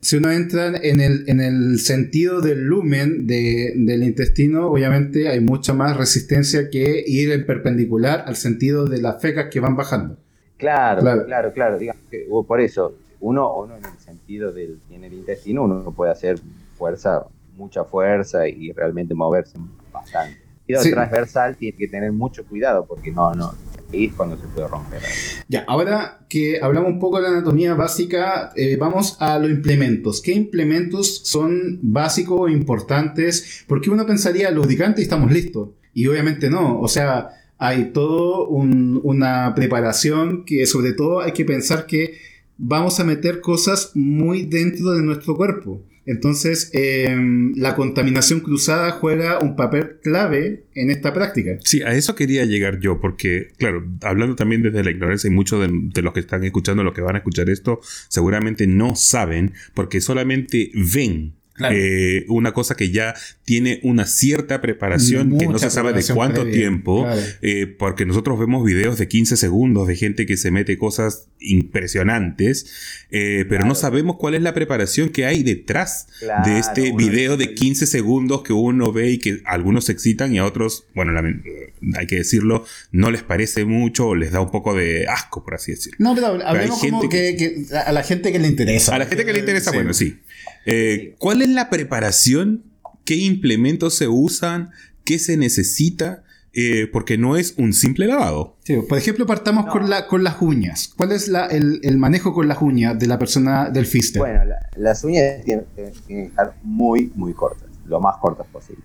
S1: Si uno entra en el, en el sentido del lumen del intestino, obviamente hay mucha más resistencia que ir en perpendicular al sentido de las fecas que van bajando.
S2: Claro, claro, claro, Digamos que, por eso, uno, uno en el sentido del en el intestino, uno puede hacer fuerza, mucha fuerza y realmente moverse bastante. Y el transversal tiene que tener mucho cuidado porque no, no, es cuando se puede romper.
S1: Ya, ahora que hablamos un poco de la anatomía básica, eh, vamos a los implementos. ¿Qué implementos son básicos o importantes? Porque uno pensaría lubricante y estamos listos. Y obviamente no. O sea, hay todo una preparación que sobre todo hay que pensar que vamos a meter cosas muy dentro de nuestro cuerpo. Entonces, em, la contaminación cruzada juega un papel clave en esta práctica.
S3: Sí, a eso quería llegar yo, porque, claro, hablando también desde la ignorancia, y muchos de, los que están escuchando, los que van a escuchar esto, seguramente no saben, porque solamente ven eh, una cosa que ya tiene una cierta preparación, que no se sabe de cuánto tiempo, eh, porque nosotros vemos videos de 15 segundos de gente que se mete cosas impresionantes, eh, pero no sabemos cuál es la preparación que hay detrás de este video de 15 segundos que uno ve y que algunos se excitan y a otros, bueno, hay que decirlo, no les parece mucho o les da un poco de asco, por así decirlo.
S1: No, pero hablemos como que, a la gente que le interesa.
S3: A la gente que le interesa, bueno, sí. Eh, ¿Cuál es la preparación? ¿Qué implementos se usan? ¿Qué se necesita? Eh, porque no es un simple lavado.
S1: por ejemplo, partamos con, la, con las uñas. ¿Cuál es el, manejo con las uñas de la persona del fister?
S2: Bueno, las uñas tienen, que estar muy, muy cortas, lo más cortas posible.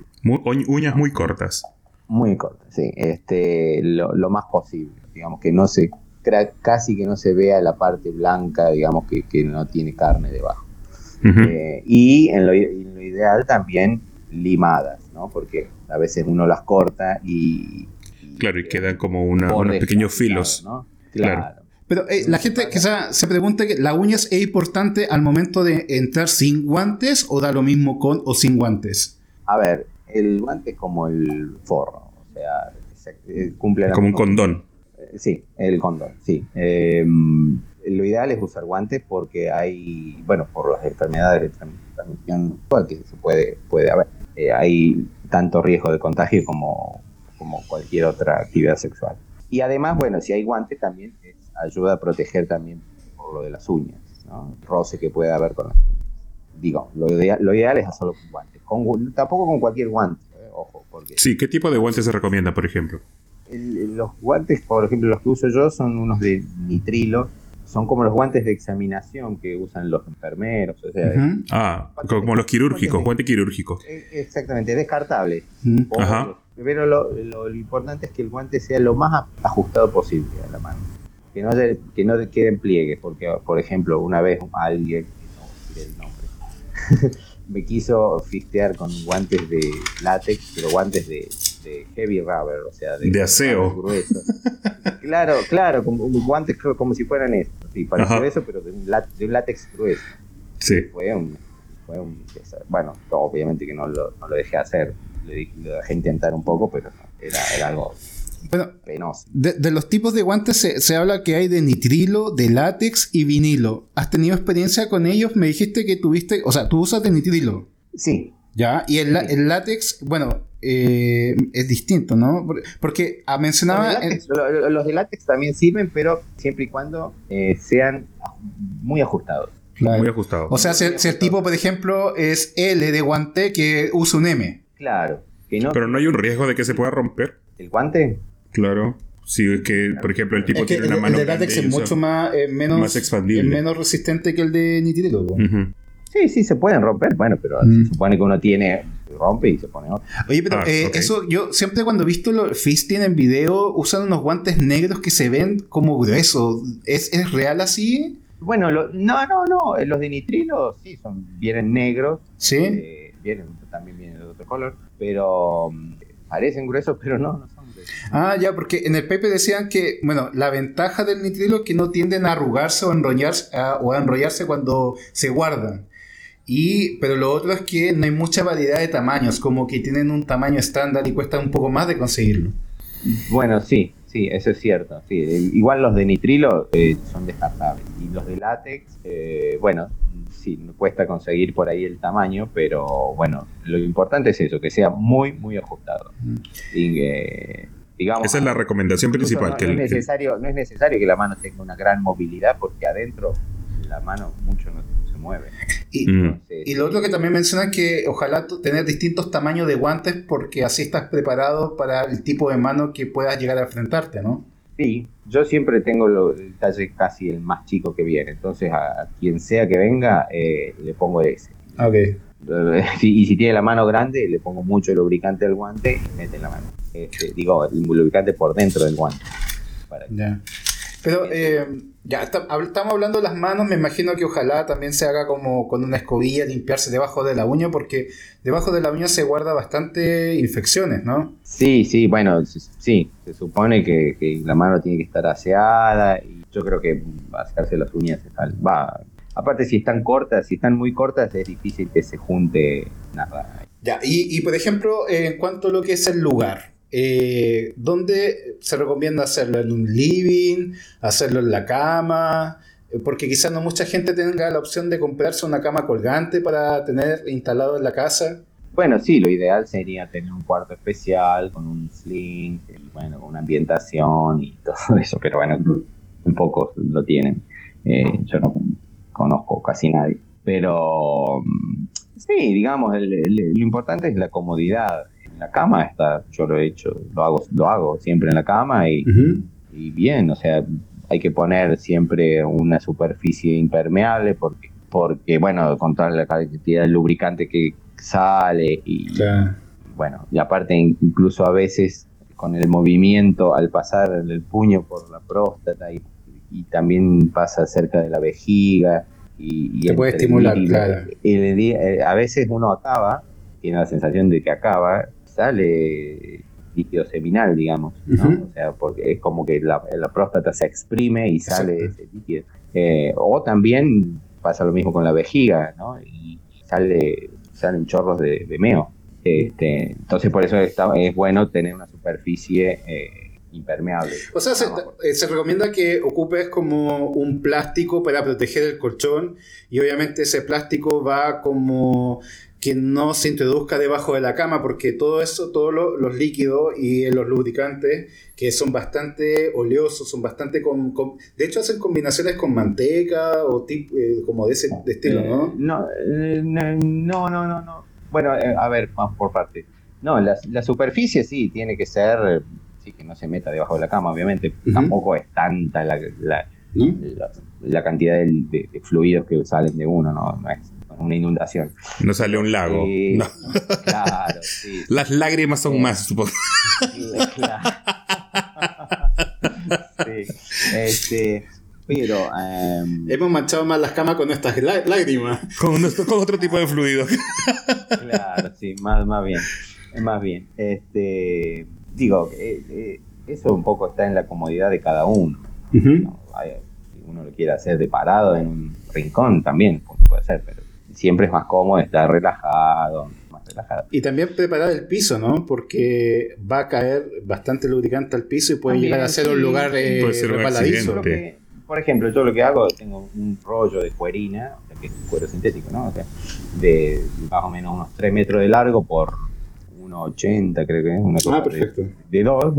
S3: uñas muy cortas.
S2: Muy cortas, sí. Este, lo, más posible. Digamos que no se, casi que no se vea la parte blanca, digamos que, que no tiene carne debajo. Eh, y en lo, ideal también limadas, ¿no? Porque a veces uno las corta y...
S3: claro, y quedan como una, unos pequeños filos. ¿no?
S1: Claro. Pero eh, la gente que se pregunta que la uña es importante al momento de entrar sin guantes o da lo mismo con o sin guantes.
S2: A ver, el guante es como el forro, o sea,
S3: eh, cumple como un condón.
S2: Sí, el condón, sí lo ideal es usar guantes porque hay, bueno, por las enfermedades de transmisión que se puede, puede haber, eh, hay tanto riesgo de contagio como, como cualquier otra actividad sexual. Y además, bueno, si hay guantes también ayuda a proteger también por lo de las uñas, ¿no? roce que puede haber con las uñas. Digo, lo ideal, lo ideal es hacerlo con guantes, con, tampoco con cualquier guante, eh, ojo. Porque,
S3: sí, ¿qué tipo de guantes se recomienda, por ejemplo?
S2: los guantes, por ejemplo, los que uso yo son unos de nitrilo, son como los guantes de examinación que usan los enfermeros. O sea,
S3: Ah, como los quirúrgicos, guantes quirúrgicos.
S2: Eh, exactamente, descartables. Pero lo, importante es que el guante sea lo más ajustado posible a la mano. Que no, que no quede en pliegue, porque, por ejemplo, una vez alguien, no el nombre, me quiso fistear con guantes de látex, pero guantes de, heavy rubber, o sea,
S3: de, aseo.
S2: Grueso. claro, claro, como, guantes como si fueran estos, sí, para eso, pero de un, látex grueso.
S3: Sí.
S2: Fue un, fue un bueno, obviamente que no lo, no lo dejé hacer, le, dejé intentar un poco, pero era, era algo bueno, penoso.
S1: De, los tipos de guantes se, se, habla que hay de nitrilo, de látex y vinilo. ¿Has tenido experiencia con ellos? Me dijiste que tuviste, o sea, tú usas de nitrilo.
S2: Sí.
S1: Ya, y el, el látex, bueno, eh, es distinto, ¿no? Porque ah, mencionaba...
S2: Los de, látex, también sirven, pero siempre y cuando eh, sean muy ajustados.
S3: Muy ajustados.
S1: O sea, si, el tipo, por ejemplo, es L de guante que usa un M.
S2: Claro.
S3: Que no, pero no hay un riesgo de que se pueda romper.
S2: ¿El guante?
S3: Claro. Si es que, por ejemplo, el tipo tiene una mano.
S1: El de látex es mucho más, eh, menos,
S3: más expandible.
S1: Es menos resistente que el de nitrilo.
S2: Sí, sí, se pueden romper. Bueno, pero se mm. supone que uno tiene rompe y se pone otro.
S1: Oye, pero ah, eh, eso yo siempre cuando he visto los fisting en video usan unos guantes negros que se ven como gruesos. ¿Es, es real así?
S2: Bueno, no, no, no. Los de nitrilo sí son vienen negros.
S1: Sí.
S2: Eh, vienen, también vienen de otro color, pero mm, parecen gruesos, pero no, no son gruesos.
S1: Ah, ya, porque en el paper decían que, bueno, la ventaja del nitrilo es que no tienden a arrugarse o enrollarse, o a enrollarse cuando se guardan. Y, pero lo otro es que no hay mucha variedad de tamaños, como que tienen un tamaño estándar y cuesta un poco más de conseguirlo.
S2: Bueno, sí, sí, eso es cierto. Sí. Igual los de nitrilo eh, son descartables. Y los de látex, eh, bueno, sí, cuesta conseguir por ahí el tamaño, pero bueno, lo importante es eso, que sea muy, muy ajustado. Mm. Y que, digamos,
S3: Esa es la recomendación principal.
S2: No, que es necesario, no es necesario que la mano tenga una gran movilidad, porque adentro la mano mucho no mueve.
S1: Y, mm. y lo otro que también menciona es que ojalá tener distintos tamaños de guantes porque así estás preparado para el tipo de mano que puedas llegar a enfrentarte, ¿no?
S2: Sí, yo siempre tengo el talle casi el más chico que viene, entonces a, quien sea que venga eh, le pongo ese.
S1: Ok.
S2: Y si tiene la mano grande, le pongo mucho lubricante al guante y mete en la mano. Este, digo, el lubricante por dentro del guante.
S1: Pero eh, Ya, estamos hablando de las manos, me imagino que ojalá también se haga como con una escobilla, limpiarse debajo de la uña, porque debajo de la uña se guarda bastante infecciones, ¿no?
S2: Sí, sí, bueno, sí, se supone que, la mano tiene que estar aseada y yo creo que sacarse las uñas va. Aparte, si están cortas, si están muy cortas, es difícil que se junte nada.
S1: Ya, y, y por ejemplo, en cuanto a lo que es el lugar, eh, ¿Dónde se recomienda hacerlo? ¿En un living? ¿Hacerlo en la cama? Eh, porque quizás no mucha gente tenga la opción de comprarse una cama colgante para tener instalado en la casa.
S2: Bueno, sí, lo ideal sería tener un cuarto especial con un sling, bueno, con una ambientación y todo eso, pero bueno, un pocos lo tienen. Eh, yo no conozco casi nadie. Pero mm, sí, digamos, lo importante es la comodidad en la cama está, yo lo he hecho, lo hago, lo hago siempre en la cama y, bien, o sea, hay que poner siempre una superficie impermeable porque, porque bueno, contra la cantidad de lubricante que sale y bueno, y aparte incluso a veces con el movimiento al pasar el puño por la próstata y, también pasa cerca de la vejiga y,
S1: puede estimular, claro.
S2: Eh, a veces uno acaba, tiene la sensación de que acaba sale líquido seminal, digamos, O sea, porque es como que la, próstata se exprime y sale ese líquido. Eh, o también pasa lo mismo con la vejiga, ¿no? Y sale, salen chorros de, meo. Este, entonces por eso está, es bueno tener una superficie eh, impermeable.
S1: O sea, eh, se, recomienda que ocupes como un plástico para proteger el colchón y obviamente ese plástico va como que no se introduzca debajo de la cama, porque todo eso, todos los líquidos y los lubricantes, que son bastante oleosos, son bastante... Con, de hecho, hacen combinaciones con manteca o tipo, eh, como de ese estilo,
S2: ¿no? Eh, no, no, no, no, Bueno, eh, a ver, vamos por parte. No, la, superficie sí, tiene que ser, sí, que no se meta debajo de la cama, obviamente. Tampoco es tanta la, la, cantidad de, fluidos que salen de uno, no, no es una inundación.
S3: No sale un lago.
S2: Claro, sí.
S3: Las lágrimas son más, supongo.
S2: sí. Este, pero. Em,
S1: Hemos manchado más las camas con estas lágrimas.
S3: Con, con otro tipo de fluido.
S2: claro, sí, más, más bien. Más bien. Este, digo, eh, eh, eso un poco está en la comodidad de cada uno. si uno lo quiere hacer de parado en un rincón, también puede ser, pero siempre es más cómodo estar relajado, más relajado.
S1: Y también preparar el piso, ¿no? Porque va a caer bastante lubricante al piso y puede llegar a ser un lugar eh,
S2: por ejemplo, yo lo que hago, tengo un rollo de cuerina, que es cuero sintético, ¿no? O sea, de más o menos unos 3 metros de largo por 1,80 creo que es, una cosa
S1: ah, perfecto.
S2: de, dos.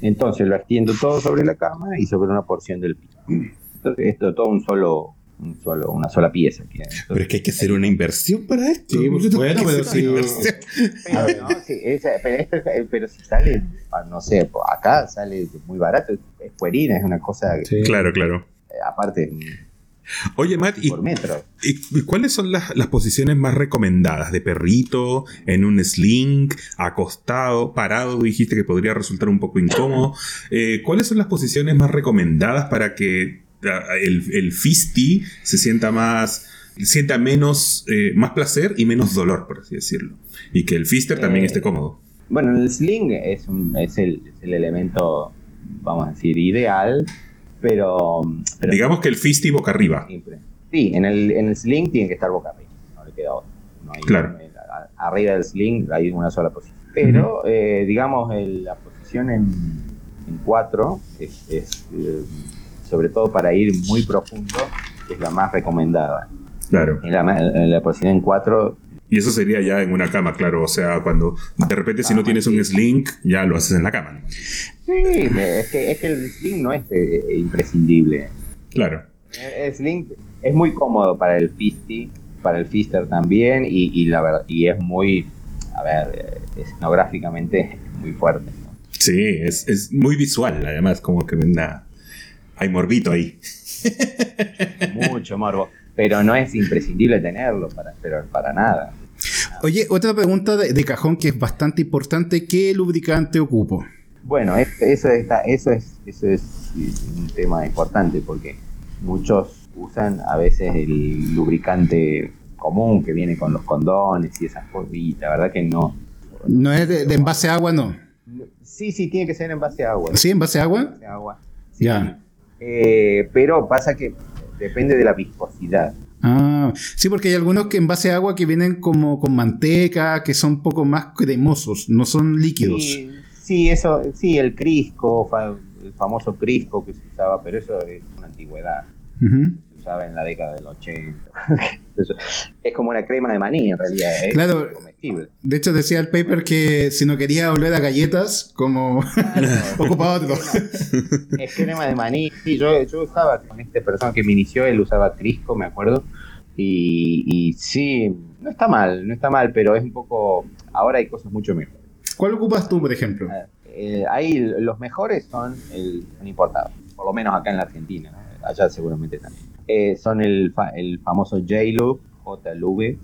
S2: entonces lo extiendo todo sobre la cama y sobre una porción del piso. Entonces esto todo un solo solo, una sola pieza.
S3: pero es que hay que hacer una inversión para esto.
S1: Sí, bueno, pero sí.
S2: Pero, si sale, ah, no sé, acá sale muy barato, es puerina, es una cosa.
S3: Que, claro, claro.
S2: Eh, aparte.
S3: Oye, Matt, ¿y, ¿y, cuáles son las, las, posiciones más recomendadas? ¿De perrito, en un sling, acostado, parado? Dijiste que podría resultar un poco incómodo. Eh, ¿Cuáles son las posiciones más recomendadas para que el, el fisti se sienta más sienta menos eh, más placer y menos dolor, por así decirlo. Y que el fister también eh, esté cómodo.
S2: Bueno, el sling es, es, el, elemento, vamos a decir, ideal, pero...
S3: Digamos que el fisti boca arriba.
S2: Sí, en el, en el sling tiene que estar boca arriba, no le queda otro.
S3: claro.
S2: arriba del sling hay una sola posición. Pero, eh, digamos, la posición en, en cuatro es sobre todo para ir muy profundo, es la más recomendada.
S3: Claro.
S2: En la, posición en 4
S3: y eso sería ya en una cama, claro. O sea, cuando de repente si no ah, tienes un sling, ya lo haces en la cama.
S2: Sí, es que, es que el sling no es eh, imprescindible.
S3: Claro.
S2: El sling es muy cómodo para el fisty, para el fister también, y, y la verdad, y es muy, a ver, eh, escenográficamente muy fuerte.
S3: Sí, es, es, muy visual, además, como que nada hay morbito ahí.
S2: Mucho morbo. Pero no es imprescindible tenerlo, para, pero para nada.
S1: Oye, otra pregunta de, cajón que es bastante importante. ¿Qué lubricante ocupo?
S2: Bueno, eso, está, eso, es, eso es un tema importante porque muchos usan a veces el lubricante común que viene con los condones y esas cosas. Y la verdad que no.
S1: No es de, envase a agua, no.
S2: Sí, sí, tiene que ser en base a agua.
S1: ¿Sí, en base a agua?
S2: agua. Ya. Eh, pero pasa que depende de la viscosidad.
S1: Ah, sí, porque hay algunos que en base a agua que vienen como con manteca, que son un poco más cremosos, no son líquidos.
S2: Sí, eso, sí, el crisco, el famoso crisco que se usaba, pero eso es una antigüedad usaba en la década del 80. es como una crema de maní en realidad, es
S1: claro. De hecho decía el paper que si no quería oler a galletas, como ocupaba otro.
S2: es crema de maní. Sí, yo, yo usaba con este persona que me inició, él usaba Crisco, me acuerdo. Y, y sí, no está mal, no está mal, pero es un poco... Ahora hay cosas mucho mejores.
S1: ¿Cuál ocupas tú, por ejemplo?
S2: Eh, ahí los mejores son, el, importados, por lo menos acá en la Argentina, allá seguramente también. Eh, son el, el famoso J-Loop, JLV,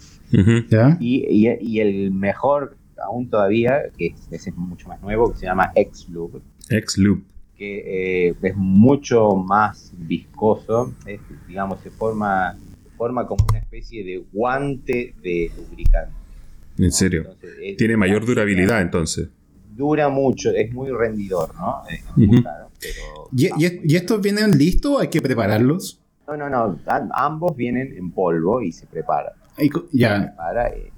S2: y, y, el mejor aún todavía, que es, mucho más nuevo, que se llama X-Loop.
S3: X-Loop.
S2: Que eh, es mucho más viscoso, digamos, se forma, forma como una especie de guante de lubricante.
S3: ¿En serio? Tiene mayor durabilidad entonces.
S2: Dura mucho, es muy rendidor, ¿no? Es muy
S1: ¿Y, ¿Y, estos vienen listos? ¿Hay que prepararlos?
S2: No, no, no. ambos vienen en polvo y se preparan.
S1: ya.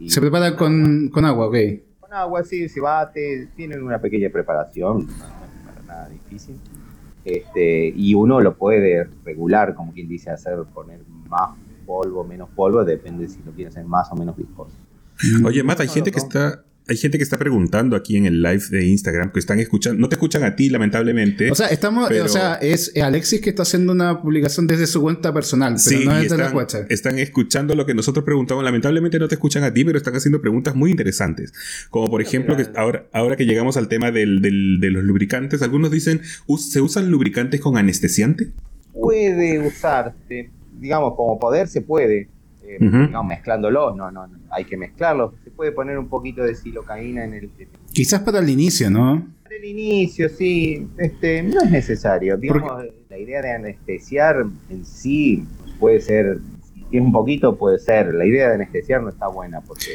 S1: Se, prepara con, agua, ok.
S2: Con agua, sí, se bate. Tienen una pequeña preparación, no, nada difícil. Este, y uno lo puede regular, como quien dice, hacer poner más polvo, menos polvo, depende si lo quiere hacer más o menos viscoso.
S3: Oye, Mata, hay gente que está hay gente que está preguntando aquí en el live de Instagram que están escuchando, no te escuchan a ti lamentablemente.
S1: O sea, estamos, o sea, es Alexis que está haciendo una publicación desde su cuenta personal, pero no es
S3: están,
S1: la
S3: Están escuchando lo que nosotros preguntamos, lamentablemente no te escuchan a ti, pero están haciendo preguntas muy interesantes. Como por ejemplo, que ahora, ahora que llegamos al tema del, de los lubricantes, algunos dicen, ¿se usan lubricantes con anestesiante?
S2: Puede usarse, digamos, como poder se puede no, mezclándolos, no, no, hay que mezclarlos. Se puede poner un poquito de silocaína en el.
S1: Quizás para el inicio, ¿no?
S2: Para el inicio, sí. Este, no es necesario. Digamos, la idea de anestesiar en sí puede ser. Si es un poquito, puede ser. La idea de anestesiar no está buena porque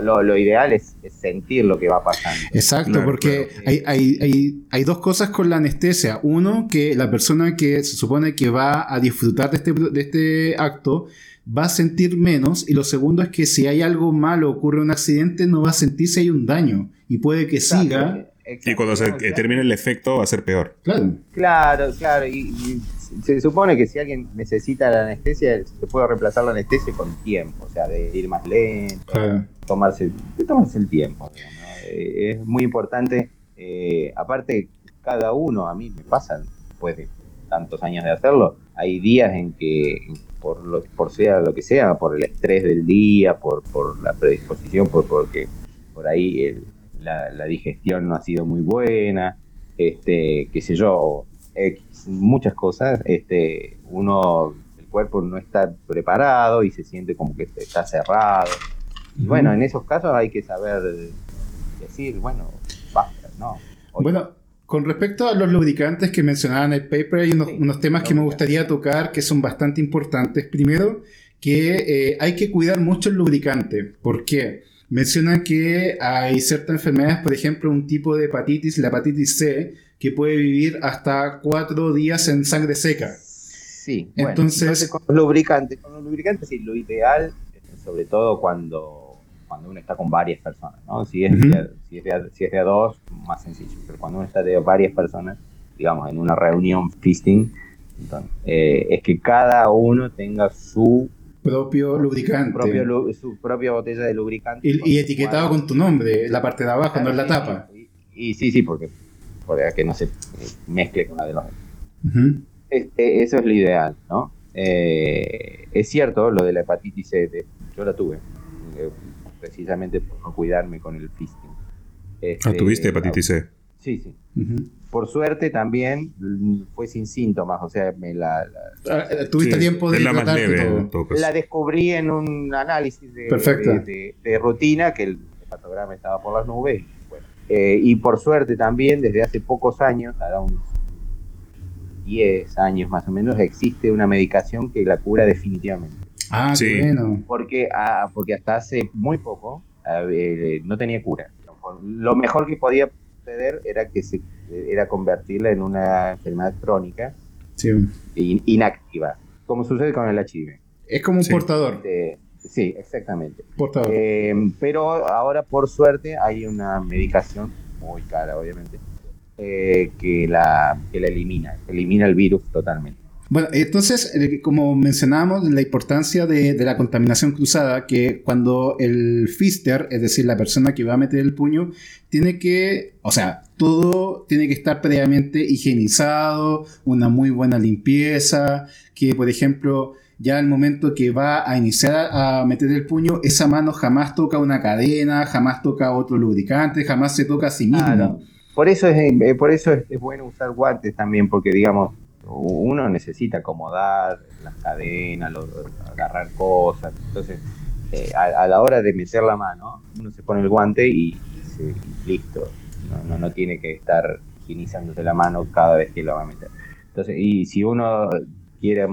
S2: lo, ideal es, sentir lo que va pasando.
S1: Exacto, porque Hay, hay, hay, dos cosas con la anestesia. Uno, que la persona que se supone que va a disfrutar de este, de este acto va a sentir menos y lo segundo es que si hay algo malo, ocurre un accidente, no va a sentir si hay un daño y puede que siga.
S3: Y cuando se termine el efecto va a ser peor.
S2: Claro, claro, claro. Y, se supone que si alguien necesita la anestesia, se puede reemplazar la anestesia con tiempo, o sea, de ir más lento, tomarse, tomarse el tiempo. Eh, es muy importante. Eh, aparte, cada uno, a mí me pasa, después de tantos años de hacerlo, hay días en que por lo por sea lo que sea, por el estrés del día, por, por la predisposición, por porque por ahí la, digestión no ha sido muy buena, este, qué sé yo, muchas cosas, este, uno, el cuerpo no está preparado y se siente como que está cerrado. Y bueno, en esos casos hay que saber decir, bueno, basta, ¿no?
S1: bueno, con respecto a los lubricantes que mencionaban en el paper, hay unos, temas que me gustaría tocar que son bastante importantes. Primero, que eh, hay que cuidar mucho el lubricante. ¿Por qué? Mencionan que hay ciertas enfermedades, por ejemplo, un tipo de hepatitis, la hepatitis C, que puede vivir hasta cuatro días en sangre seca.
S2: Sí, entonces, con los lubricantes, con los lubricantes sí, lo ideal, sobre todo cuando cuando uno está con varias personas, ¿no? Si es, de, si, es de, si es de a dos, más sencillo, pero cuando uno está de varias personas, digamos, en una reunión fisting, entonces, eh, es que cada uno tenga su
S1: propio lubricante.
S2: su propia botella de lubricante.
S1: Y, etiquetado con tu nombre, la parte de abajo, no en la tapa.
S2: Y, sí, sí, porque, para que no se mezcle con la de los demás. Este, eso es lo ideal, ¿no? Eh, es cierto, lo de la hepatitis C, yo la tuve. Precisamente por no cuidarme con el fisting.
S3: ah, ¿tuviste este, hepatitis C?
S2: Sí, sí. Por suerte también fue sin síntomas, o sea, me la...
S1: Ah, eh, ¿Tuviste tiempo de
S3: la más leve,
S2: La descubrí en un análisis de, de, rutina, que el hepatograma estaba por las nubes. Eh, y por suerte también, desde hace pocos años, unos 10 años más o menos, existe una medicación que la cura definitivamente.
S1: Ah,
S3: Sí.
S1: bueno.
S2: Porque, ah, porque hasta hace muy poco ah, eh, no tenía cura. Lo mejor que podía suceder era que se era convertirla en una enfermedad crónica
S1: Sí.
S2: in- inactiva, como sucede con el HIV.
S1: Es como un
S3: Sí.
S1: portador.
S2: Este, sí, exactamente.
S1: portador.
S2: Eh, pero ahora, por suerte, hay una medicación muy cara, obviamente, eh, que, la, que la elimina, que elimina el virus totalmente.
S1: Bueno, entonces, como mencionábamos, la importancia de, la contaminación cruzada, que cuando el fister, es decir, la persona que va a meter el puño, tiene que, o sea, todo tiene que estar previamente higienizado, una muy buena limpieza, que por ejemplo, ya al momento que va a iniciar a meter el puño, esa mano jamás toca una cadena, jamás toca otro lubricante, jamás se toca a sí mismo.
S2: Por eso es, eh, por eso es, es bueno usar guantes también, porque digamos, uno necesita acomodar las cadenas, lo- agarrar cosas. Entonces, eh, a, a la hora de meter la mano, uno se pone el guante y, y se- y listo. No, no, no tiene que estar higienizándose la mano cada vez que lo va a meter. Entonces, y si uno quiere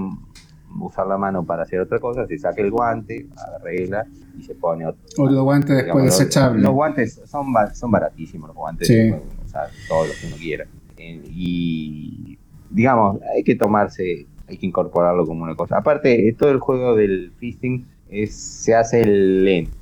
S2: usar la mano para hacer otra cosa, se saca el guante, arregla y se pone otro.
S1: Otro guante después desechable.
S2: Los guantes son, son baratísimos, los guantes,
S1: Sí.
S2: pueden usar todos los que uno quiera. Eh, y digamos, hay que tomarse, hay que incorporarlo como una cosa. Aparte, todo el juego del fisting es, se hace lento.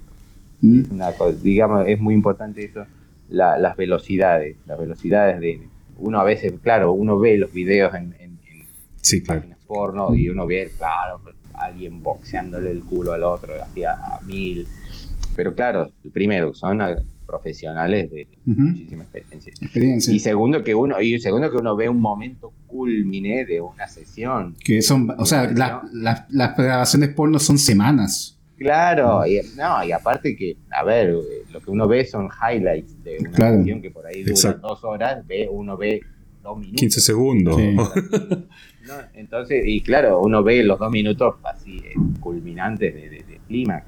S1: ¿Mm?
S2: Una cosa, digamos, es muy importante eso, la- las velocidades, las velocidades de... Uno a veces, claro, uno ve los videos en, en- en
S3: Sí, claro.
S2: páginas porno y uno ve, claro, alguien boxeándole el culo al otro hacía a mil. Pero claro, primero, son profesionales de muchísima experiencia.
S1: Experiencia.
S2: Y segundo que uno, y segundo que uno ve un momento culmine de una sesión.
S1: Que son, o sea, la- la- las grabaciones porno son semanas.
S2: Claro, y, no, y aparte que, a ver, lo que uno ve son highlights de una
S1: Claro.
S2: sesión que por ahí dura
S3: Exacto.
S2: dos horas, ve, uno ve dos minutos.
S3: 15 segundos.
S1: Sí.
S2: ¿no? Entonces, y claro, uno ve los dos minutos así eh, culminantes de, de, de clímax,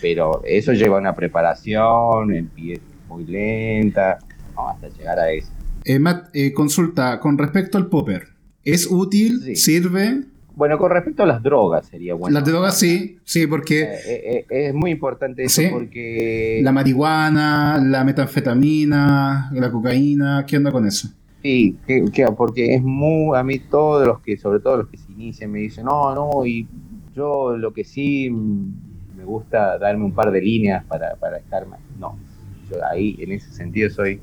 S2: pero eso lleva una preparación, empieza muy lenta, ¿no? hasta llegar a eso.
S1: Eh, Matt, eh, consulta, con respecto al popper, ¿es útil?
S2: Sí.
S1: ¿Sirve?
S2: Bueno, con respecto a las drogas sería bueno.
S1: Las drogas sí, sí,
S2: Eh,
S1: porque
S2: eh, eh, es muy importante eso
S1: Sí.
S2: porque
S1: la marihuana, la metanfetamina, la cocaína, ¿qué onda con eso?
S2: sí, que, que- porque es muy a mí todos los que sobre todo los que se inician me dicen no no y yo lo que sí me gusta darme un par de líneas para, para estar más no yo ahí en ese sentido soy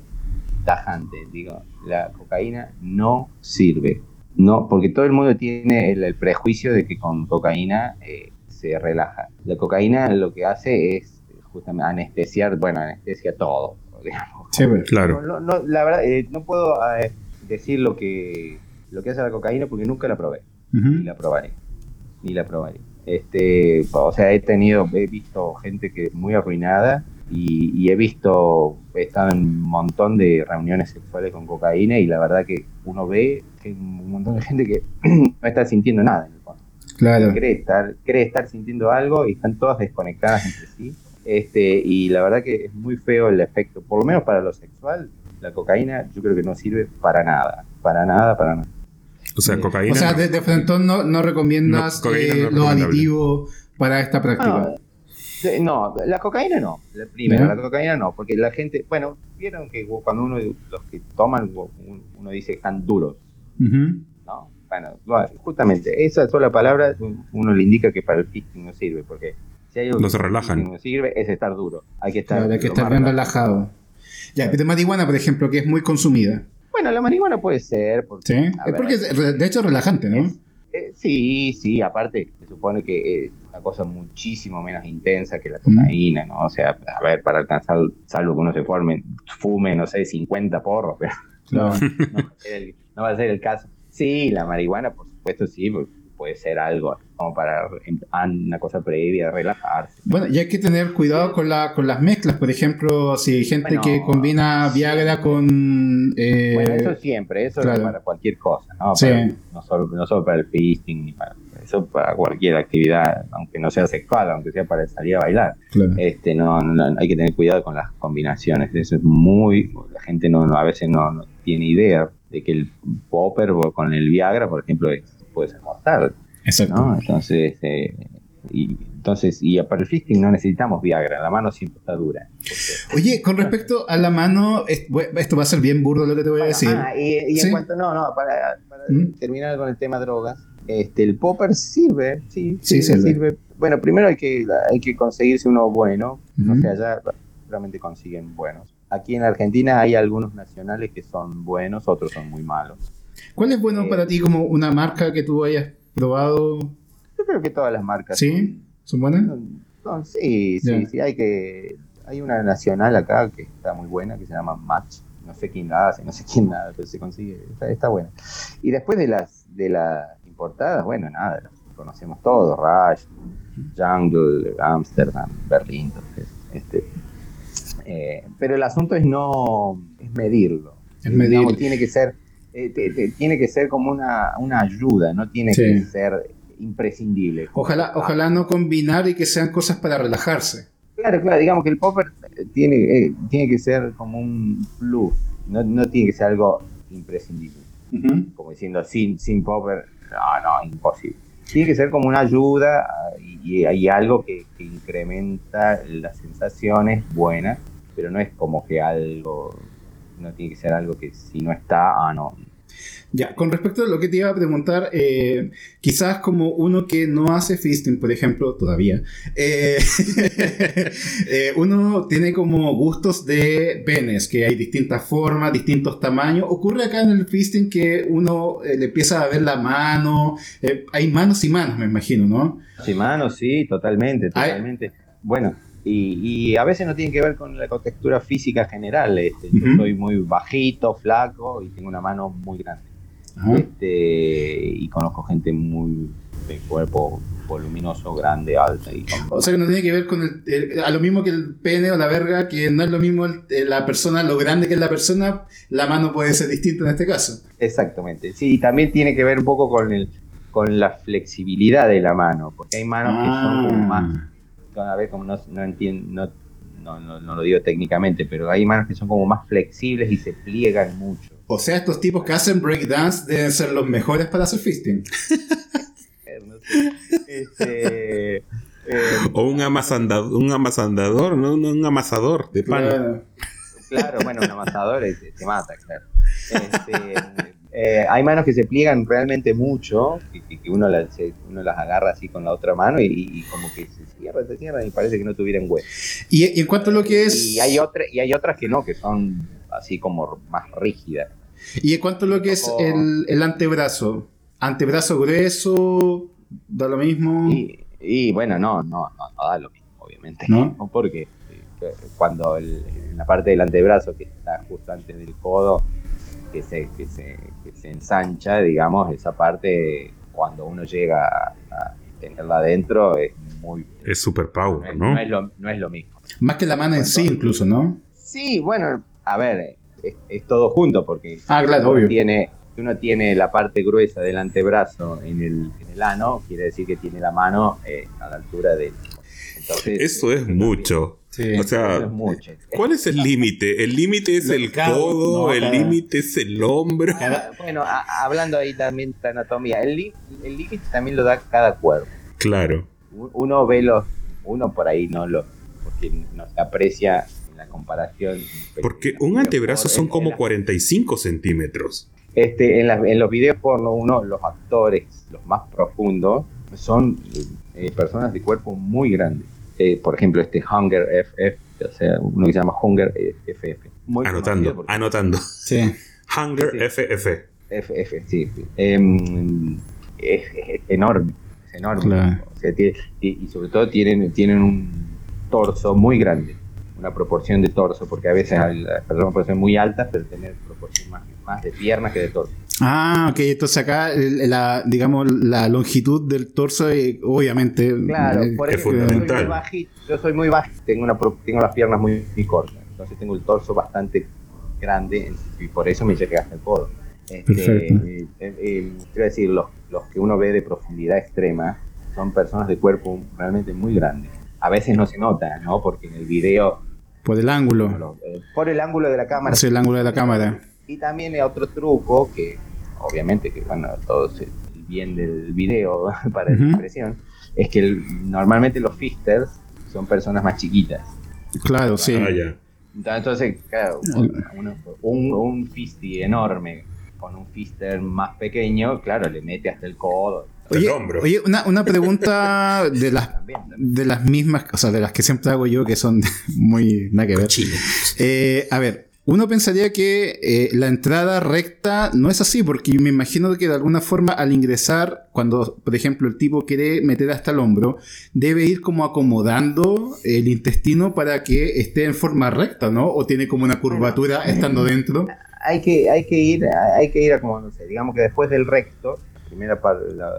S2: tajante digo la cocaína no sirve no porque todo el mundo tiene el, el prejuicio de que con cocaína eh, se relaja la cocaína lo que hace es eh, justamente anestesiar bueno anestesia todo digamos
S1: Sí.
S3: Claro.
S2: no, no, no, la verdad, eh, no puedo eh, decir lo que, lo que hace la cocaína porque nunca la probé. Ni la probaré. Ni la probaré. Este, o sea, he tenido, he visto gente que es muy arruinada y, y he visto, he estado en un montón de reuniones sexuales con cocaína y la verdad que uno ve que un montón de gente que no está sintiendo nada en el fondo
S1: Claro.
S2: cree estar, cree estar sintiendo algo y están todas desconectadas entre sí. Este, y la verdad que es muy feo el efecto, por lo menos para lo sexual, la cocaína yo creo que no sirve para nada, para nada, para nada.
S3: O sea, cocaína.
S1: O sea,
S3: no.
S1: de, de no, no recomiendas
S3: No,
S1: eh,
S3: recomendable.
S1: aditivos para esta práctica.
S2: Ah, no, la cocaína no, la la cocaína no, porque la gente, bueno, vieron que cuando uno, los que toman, uno dice que están duros. ¿no? Bueno, bueno, justamente, esa sola palabra uno le indica que para el fisting no sirve, porque si hay algo
S3: No se relajan.
S2: No sirve, es estar duro. Hay que estar,
S1: Claro, hay que
S2: lo
S1: estar
S2: más
S1: bien
S2: relajado.
S1: relajado. Ya, pero marihuana, por ejemplo, que es muy consumida.
S2: Bueno, la marihuana puede ser, porque,
S1: ¿Sí? Es
S2: ver,
S1: porque, es de hecho, es relajante, ¿no?
S2: eh, sí, sí, aparte, se supone que es una cosa muchísimo menos intensa que la cocaína, ¿no? O sea, a ver, para alcanzar, salvo que uno se forme, fume, no sé, 50 porros, pero no va a ser el, no va a ser el caso. Sí, la marihuana, por supuesto, sí, pu- puede ser algo como para em- una cosa previa, relajarse.
S1: Bueno, y hay que tener cuidado con, la, con las mezclas. Por ejemplo, si hay gente
S2: Bueno,
S1: que combina Viagra con. eh,
S2: Bueno, eso siempre, eso
S1: claro.
S2: es para cualquier cosa, ¿no?
S1: Sí.
S2: Para- no, solo, no solo para el fisting, ni para, eso para cualquier actividad, aunque no sea sexual, aunque sea para salir a bailar.
S1: claro.
S2: Este, no, no, hay que tener cuidado con las combinaciones, eso es muy, la gente no, no- a veces no, no tiene idea, de que el popper con el Viagra, por ejemplo, puede ser mortal. Exacto. Entonces, eh, y, entonces, y para el fisting no necesitamos Viagra, la mano siempre está dura.
S1: Oye, con respecto a la mano, esto va a ser bien burdo lo que te voy a decir.
S2: Ah, y, en cuanto, no, no, para, ¿Mm? terminar con el tema drogas, este, el popper sirve, sí, sí, sirve. Bueno, primero hay que, hay que conseguirse uno bueno, no sé, allá realmente consiguen buenos. Aquí en Argentina hay algunos nacionales que son buenos, otros son muy malos.
S1: ¿Cuál es bueno para eh, ti como una marca que tú hayas probado?
S2: Yo creo que todas las marcas.
S1: ¿Sí? ¿Son buenas?
S2: sí, sí, sí. Hay que hay una nacional acá que está muy buena, que se llama Match. No sé quién la hace, no sé quién nada, pero se consigue. Está, buena. Y después de las de las importadas, bueno, nada, las conocemos todos. Rush, Jungle, Amsterdam, Berlín. este, eh, pero el asunto es no es medirlo. Es medirlo. tiene que ser eh, tiene que ser como una, una ayuda, no tiene que ser imprescindible.
S1: Ojalá, ojalá no combinar y que sean cosas para relajarse.
S2: Claro, claro, digamos que el popper tiene, eh, tiene que ser como un plus, no, no tiene que ser algo imprescindible. Como diciendo, sin, sin popper, no, no, imposible. Tiene que ser como una ayuda y, hay algo que, que, incrementa las sensaciones buenas, pero no es como que algo, no tiene que ser algo que si no está, ah, no,
S1: ya, con respecto a lo que te iba a preguntar, eh, quizás como uno que no hace fisting, por ejemplo, todavía, eh, eh, uno tiene como gustos de penes, que hay distintas formas, distintos tamaños. Ocurre acá en el fisting que uno le empieza a ver la mano, hay manos y manos, me imagino, ¿no?
S2: Sí, manos, sí, totalmente, totalmente. Bueno, y, a veces no tiene que ver con la contextura física general. Este, Yo soy muy bajito, flaco y tengo una mano muy grande. Este, y conozco gente muy de cuerpo voluminoso, grande, alta. Y
S1: o sea que no tiene que ver con el, a lo mismo que el pene o la verga, que no es lo mismo la persona, lo grande que es la persona, la mano puede ser distinta en este caso.
S2: Exactamente, sí, también tiene que ver un poco con el con la flexibilidad de la mano, porque hay manos que son ah. más a ver, como no, no entiendo, no, no, no, lo digo técnicamente, pero hay manos que son como más flexibles y se pliegan mucho.
S1: O sea, estos tipos que hacen breakdance deben ser los mejores para hacer fisting.
S3: este, eh, o un amasandador, un amasandador, ¿no? un amasador de pan.
S2: Claro, bueno, un amasador te, mata, claro. Este, eh, hay manos que se pliegan realmente mucho, que, uno, las, uno, las agarra así con la otra mano y, como que se cierran, se cierran y parece que no tuvieran hueso.
S1: ¿Y, en cuanto a lo que es...?
S2: Y hay, otra, y hay otras que no, que son así como más rígidas.
S1: ¿Y en cuanto a lo que es el, antebrazo? ¿Antebrazo grueso? ¿Da lo mismo?
S2: Y, bueno, no, no, no, da lo mismo, obviamente. ¿No? Porque eh, cuando en la parte del antebrazo, que está justo antes del codo, que se, que se, que se ensancha, digamos, esa parte cuando uno llega a, tenerla adentro es muy...
S3: Es super power, ¿no?
S2: No, es lo, no es lo mismo.
S1: Más que la mano en sí incluso, ¿no?
S2: Sí, bueno, a ver, es, todo junto porque
S1: ah, claro,
S2: uno, Tiene, uno tiene la parte gruesa del antebrazo en el, en el ano, quiere decir que tiene la mano eh, a la altura del...
S3: Eso es mucho o sea, ¿cuál es el límite? ¿El límite es el codo? ¿El límite es el hombro?
S2: bueno, hablando ahí también de anatomía, el límite también lo da cada cuerpo.
S3: Claro.
S2: Uno ve los, uno por ahí no lo, porque no se aprecia en la comparación.
S3: Porque un antebrazo son como 45 centímetros.
S2: Este, en, los videos porno, uno, los actores, los más profundos, son eh, personas de cuerpo muy grandes eh, por ejemplo, este Hunger FF, o sea, uno que se llama Hunger FF.
S3: anotando, anotando.
S1: Sí.
S3: Hunger FF.
S2: FF, sí. Em, es, enorme, es enorme. y sobre todo tienen, tienen un torso muy grande, una proporción de torso, porque a veces las personas pueden ser muy altas, pero tener proporción más, más de piernas que de torso.
S1: Ah, ok, entonces acá la, digamos, la longitud del torso eh, obviamente
S2: claro, eh, por es fundamental. Yo soy muy bajito, tengo, una, tengo las piernas muy, cortas, entonces tengo el torso bastante grande y por eso me llega hasta el codo. Este, Perfecto. Eh, quiero decir, los, los que uno ve de profundidad extrema son personas de cuerpo realmente muy grandes. A veces no se nota, ¿no? Porque en el video...
S1: Por el ángulo.
S2: por el ángulo de la cámara.
S1: Sí, el ángulo de la cámara
S2: Y también hay otro truco que, obviamente, que bueno, todo el bien del video para la impresión, es que normalmente los fisters son personas más chiquitas.
S1: Claro, sí.
S3: Ah,
S2: entonces, claro, un, un fisty enorme con un fister más pequeño, claro, le mete hasta el codo.
S1: Oye, oye una, una, pregunta de las, de las mismas, o sea, de las que siempre hago yo, que son muy nada que ver. Eh, a ver, uno pensaría que eh, la entrada recta no es así, porque me imagino que de alguna forma al ingresar, cuando por ejemplo el tipo quiere meter hasta el hombro, debe ir como acomodando el intestino para que esté en forma recta, ¿no? O tiene como una curvatura estando dentro.
S2: Hay que, hay que ir, hay que ir acomodándose. Digamos que después del recto, la primera parte, la,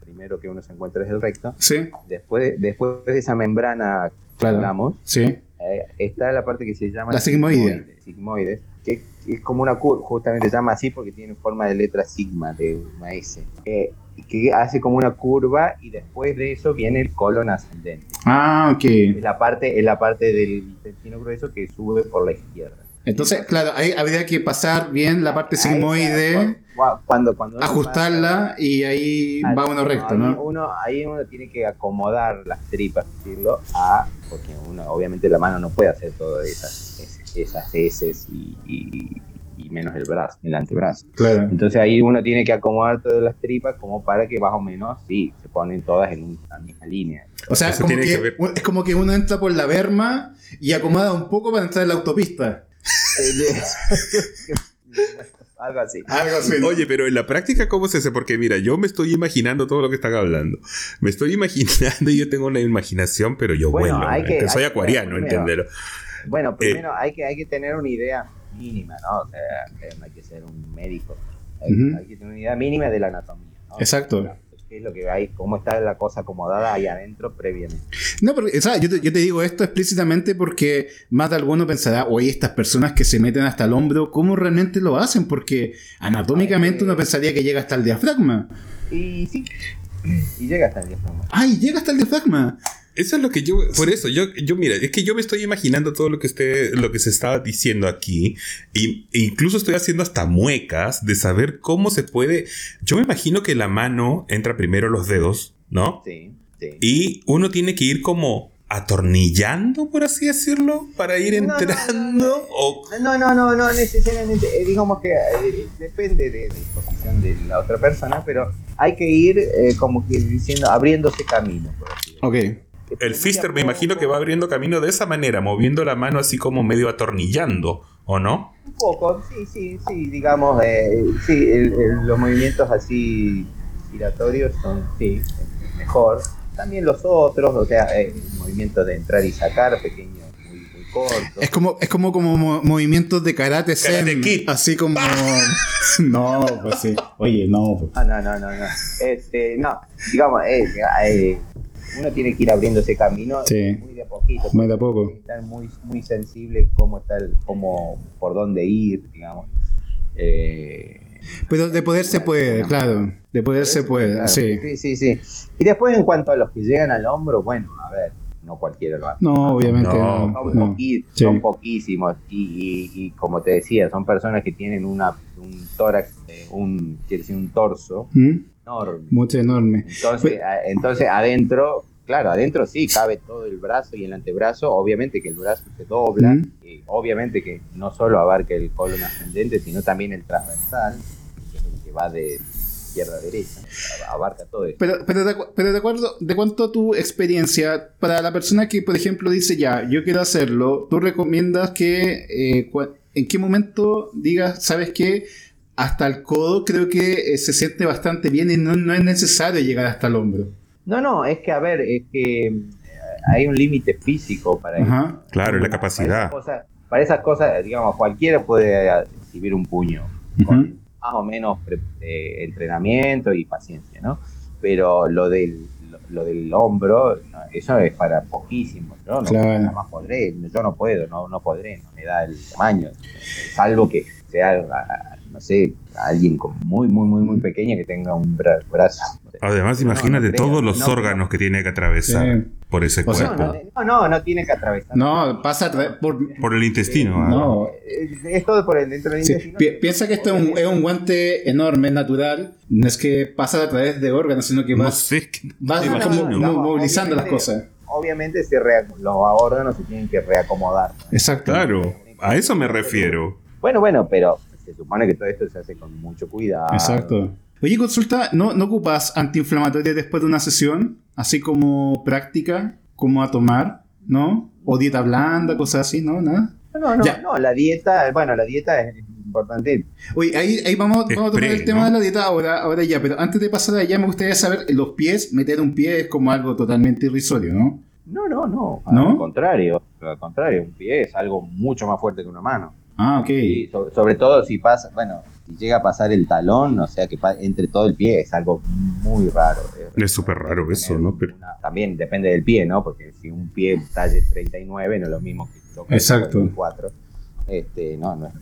S2: primero que uno se encuentra es el recto.
S1: Sí.
S2: Después, después de esa membrana que hablamos,
S1: sí
S2: eh, está la parte que se llama...
S1: La sigmoide.
S2: Sigmoides, que es como una curva, justamente se llama así porque tiene forma de letra sigma, de una S, eh, que hace como una curva y después de eso viene el colon ascendente.
S1: Ah, ok.
S2: Es la parte, es la parte del intestino grueso que sube por la izquierda.
S1: Entonces, claro, ahí habría que pasar bien la parte sigmoide,
S2: cuando, cuando
S1: ajustarla y ahí va uno recto, ¿no?
S2: Uno, ahí uno tiene que acomodar las tripas, decirlo, a, porque uno, obviamente la mano no puede hacer todas esas, esas heces y, menos el brazo, el antebrazo.
S1: Claro.
S2: Entonces ahí uno tiene que acomodar todas las tripas como para que más o menos, sí, se ponen todas en una misma línea.
S1: O sea, es como que uno entra por la berma y acomoda un poco para entrar en la autopista.
S2: Algo así.
S3: Oye, pero en la práctica, ¿cómo se hace? Porque mira, yo me estoy imaginando todo lo que están hablando. Me estoy imaginando y yo tengo una imaginación, pero yo bueno, que, soy acuariano, entenderlo.
S2: Bueno, eh, primero hay, que, hay que tener una idea mínima, ¿no? O sea, no hay que ser un médico. Hay, que tener una idea mínima de la anatomía.
S1: Exacto
S2: es lo que hay, cómo está la cosa acomodada ahí adentro previamente.
S1: No, pero yo, te, digo esto explícitamente porque más de alguno pensará, oye, estas personas que se meten hasta el hombro, ¿cómo realmente lo hacen? Porque anatómicamente uno pensaría que llega hasta el diafragma.
S2: Y sí, y llega hasta el diafragma.
S1: ¡Ay, llega hasta el diafragma!
S3: Eso es lo que yo, por eso, yo, yo mira, es que yo me estoy imaginando todo lo que usted, lo que se estaba diciendo aquí, y, e incluso estoy haciendo hasta muecas de saber cómo se puede. Yo me imagino que la mano entra primero los dedos, ¿no?
S2: Sí, sí.
S3: Y uno tiene que ir como atornillando, por así decirlo, para ir entrando.
S2: No, no, no, no, necesariamente. Eh, digamos que eh, depende de, la posición de la otra persona, pero hay que ir eh, como que diciendo, abriéndose camino, por así
S1: decirlo. Ok.
S3: El Fister me imagino que va abriendo camino de esa manera, moviendo la mano así como medio atornillando, ¿o no?
S2: Un poco, sí, sí, sí, digamos, eh, sí, los movimientos así giratorios son, sí, mejor. También los otros, o sea, el movimiento de entrar y sacar, pequeño
S1: es como, es como, como movimientos de karate,
S3: karate
S1: así como. no, pues sí. Oye, no. Pues.
S2: Ah, no, no, no, no. Este, no, digamos, eh, eh, uno tiene que ir abriendo ese camino muy de a poquito.
S1: Muy de a poco.
S2: Estar muy, muy sensible cómo está el, cómo, por dónde ir, digamos. Eh,
S1: pero de poder se puede, claro. De poder se puede, sí.
S2: Sí, sí, sí. Y después en cuanto a los que llegan al hombro, bueno, a ver, no cualquiera lo hace.
S1: No, obviamente no.
S2: Son, poquísimos. Y, y, como te decía, son personas que tienen una, un tórax, eh, un, quiere decir, un torso ¿Mm? Enorme.
S1: Mucho enorme.
S2: Entonces, entonces adentro, claro, adentro sí cabe todo el brazo y el antebrazo. Obviamente que el brazo se dobla. ¿Mm? Y obviamente que no solo abarca el colon ascendente, sino también el transversal, que es el que va de izquierda a derecha, abarca todo eso.
S1: Pero, pero, de, pero de acuerdo, de cuánto tu experiencia, para la persona que, por ejemplo, dice ya, yo quiero hacerlo, tú recomiendas que eh, en qué momento digas, ¿sabes qué? Hasta el codo creo que eh, se siente bastante bien y no, no, es necesario llegar hasta el hombro.
S2: No, no, es que a ver, es que eh, hay un límite físico para
S3: eso. Claro, la capacidad.
S2: Para esas, cosas, digamos, cualquiera puede recibir un puño con más o menos eh, entrenamiento y paciencia, ¿no? Pero lo del, lo, del hombro, eso es para poquísimos, ¿no? no
S1: claro.
S2: más podré, yo no puedo, no, no podré, no me da el tamaño, salvo que sea no sé, alguien muy, muy, muy, muy pequeña que tenga un brazo.
S3: Además, imagínate
S2: no
S3: todos los
S2: no,
S3: órganos que tiene que atravesar
S1: Sí.
S3: por ese
S1: O sea,
S2: No,
S3: cuerpo.
S2: no, no, no tiene que atravesar.
S1: No, pasa a través por...
S3: por el intestino. ¿ah?
S1: No,
S2: Es todo por el dentro del
S1: Sí,
S2: intestino.
S1: pi- piensa que esto es un, es un guante enorme, natural. No es que pasa a través de órganos, sino que
S3: No
S1: vas,
S3: sé,
S1: vas como movilizando las cosas.
S2: Obviamente se rea- los órganos se tienen que reacomodar.
S1: Exacto.
S3: Claro, a eso me refiero.
S2: Bueno, bueno, pero se supone que todo esto se hace con mucho cuidado.
S1: Exacto. Oye, consulta, ¿no, ¿no ocupas antiinflamatorios después de una sesión? Así como práctica, como a tomar, ¿no? O dieta blanda, cosas así, ¿no? ¿Nada?
S2: No, no,
S1: Ya.
S2: no, la dieta, bueno, la dieta es importante.
S1: Oye, ahí, ahí vamos, vamos a tomar el tema
S3: ¿no?
S1: de la dieta ahora, ahora ya, pero antes de pasar allá me gustaría saber, los pies, meter un pie es como algo totalmente irrisorio, ¿no?
S2: No, no, no,
S1: ¿No?
S2: al contrario, al contrario, un pie es algo mucho más fuerte que una mano.
S1: Ah, ok.
S2: Y so- sobre todo si pasa, bueno, si llega a pasar el talón, o sea que entre todo el pie es algo muy raro.
S3: Es súper raro eso, ¿no? Pero-
S2: Una- también depende del pie, ¿no? Porque si un pie talle 39 no es lo mismo que toca
S1: Exacto.
S2: 24. Este, no, no es-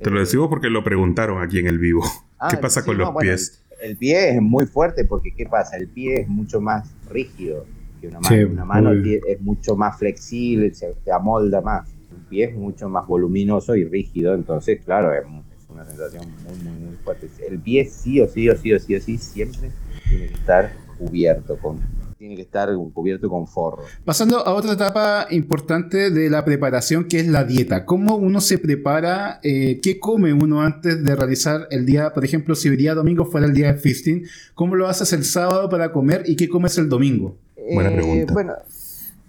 S3: Te lo
S2: eh,
S3: decimos porque lo preguntaron aquí en el vivo.
S2: Ah,
S3: ¿Qué pasa
S2: sí,
S3: con
S2: no,
S3: los
S2: bueno,
S3: pies?
S2: El, el pie es muy fuerte porque ¿qué pasa? El pie es mucho más rígido que una mano.
S1: Sí,
S2: una mano es mucho más flexible, se, se amolda más. Pie es mucho más voluminoso y rígido, entonces, claro, es, una sensación muy, muy, muy fuerte. El pie sí o sí o sí o sí o sí siempre tiene que estar cubierto con tiene que estar cubierto con forro.
S1: Pasando a otra etapa importante de la preparación, que es la dieta. ¿Cómo uno se prepara? eh, ¿Qué come uno antes de realizar el día? Por ejemplo, si el día domingo fuera el día del feasting, ¿cómo lo haces el sábado para comer y qué comes el domingo?
S3: Buena
S2: Eh,
S3: pregunta.
S2: Bueno,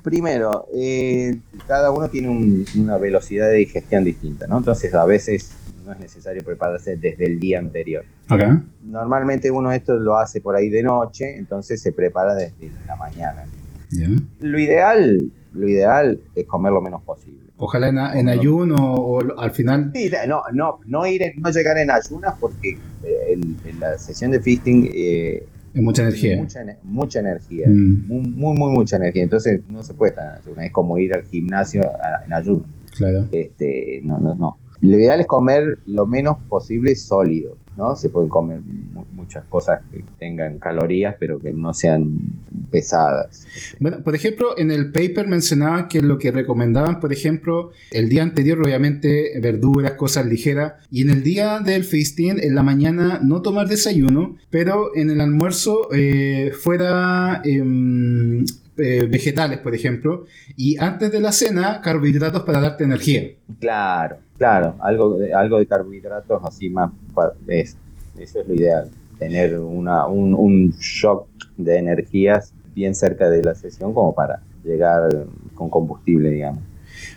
S2: primero, eh, cada uno tiene un- una velocidad de digestión distinta, ¿no? Entonces a veces no es necesario prepararse desde el día anterior.
S1: Acá.
S2: Normalmente uno esto lo hace por ahí de noche, entonces se prepara desde la mañana. Lo ideal, lo ideal es comer lo menos posible.
S1: Ojalá en, en ayuno o al final.
S2: Sí, no, no, no ir, en- no llegar en ayunas porque eh, el- en la sesión de feasting eh,
S1: Es mucha energía.
S2: mucha, ener- mucha energía,
S1: Mm.
S2: muy, muy, muy mucha energía. Entonces no se puede estar en ayunas. Es como ir al gimnasio a- en ayunas.
S1: Claro.
S2: Este, no, no, no. Lo ideal es comer lo menos posible sólido, ¿no? Se pueden comer mu- muchas cosas que tengan calorías, pero que no sean pesadas.
S1: Bueno, por ejemplo, en el paper mencionaban que lo que recomendaban, por ejemplo, el día anterior, obviamente, verduras, cosas ligeras, y en el día del feasting, en la mañana, no tomar desayuno, pero en el almuerzo eh, fuera em, eh, vegetales, por ejemplo, y antes de la cena, carbohidratos para darte energía.
S2: Claro, claro, algo de, algo de carbohidratos así más, es, eso es lo ideal, tener una, un, un shock de energías bien cerca de la sesión como para llegar con combustible, digamos.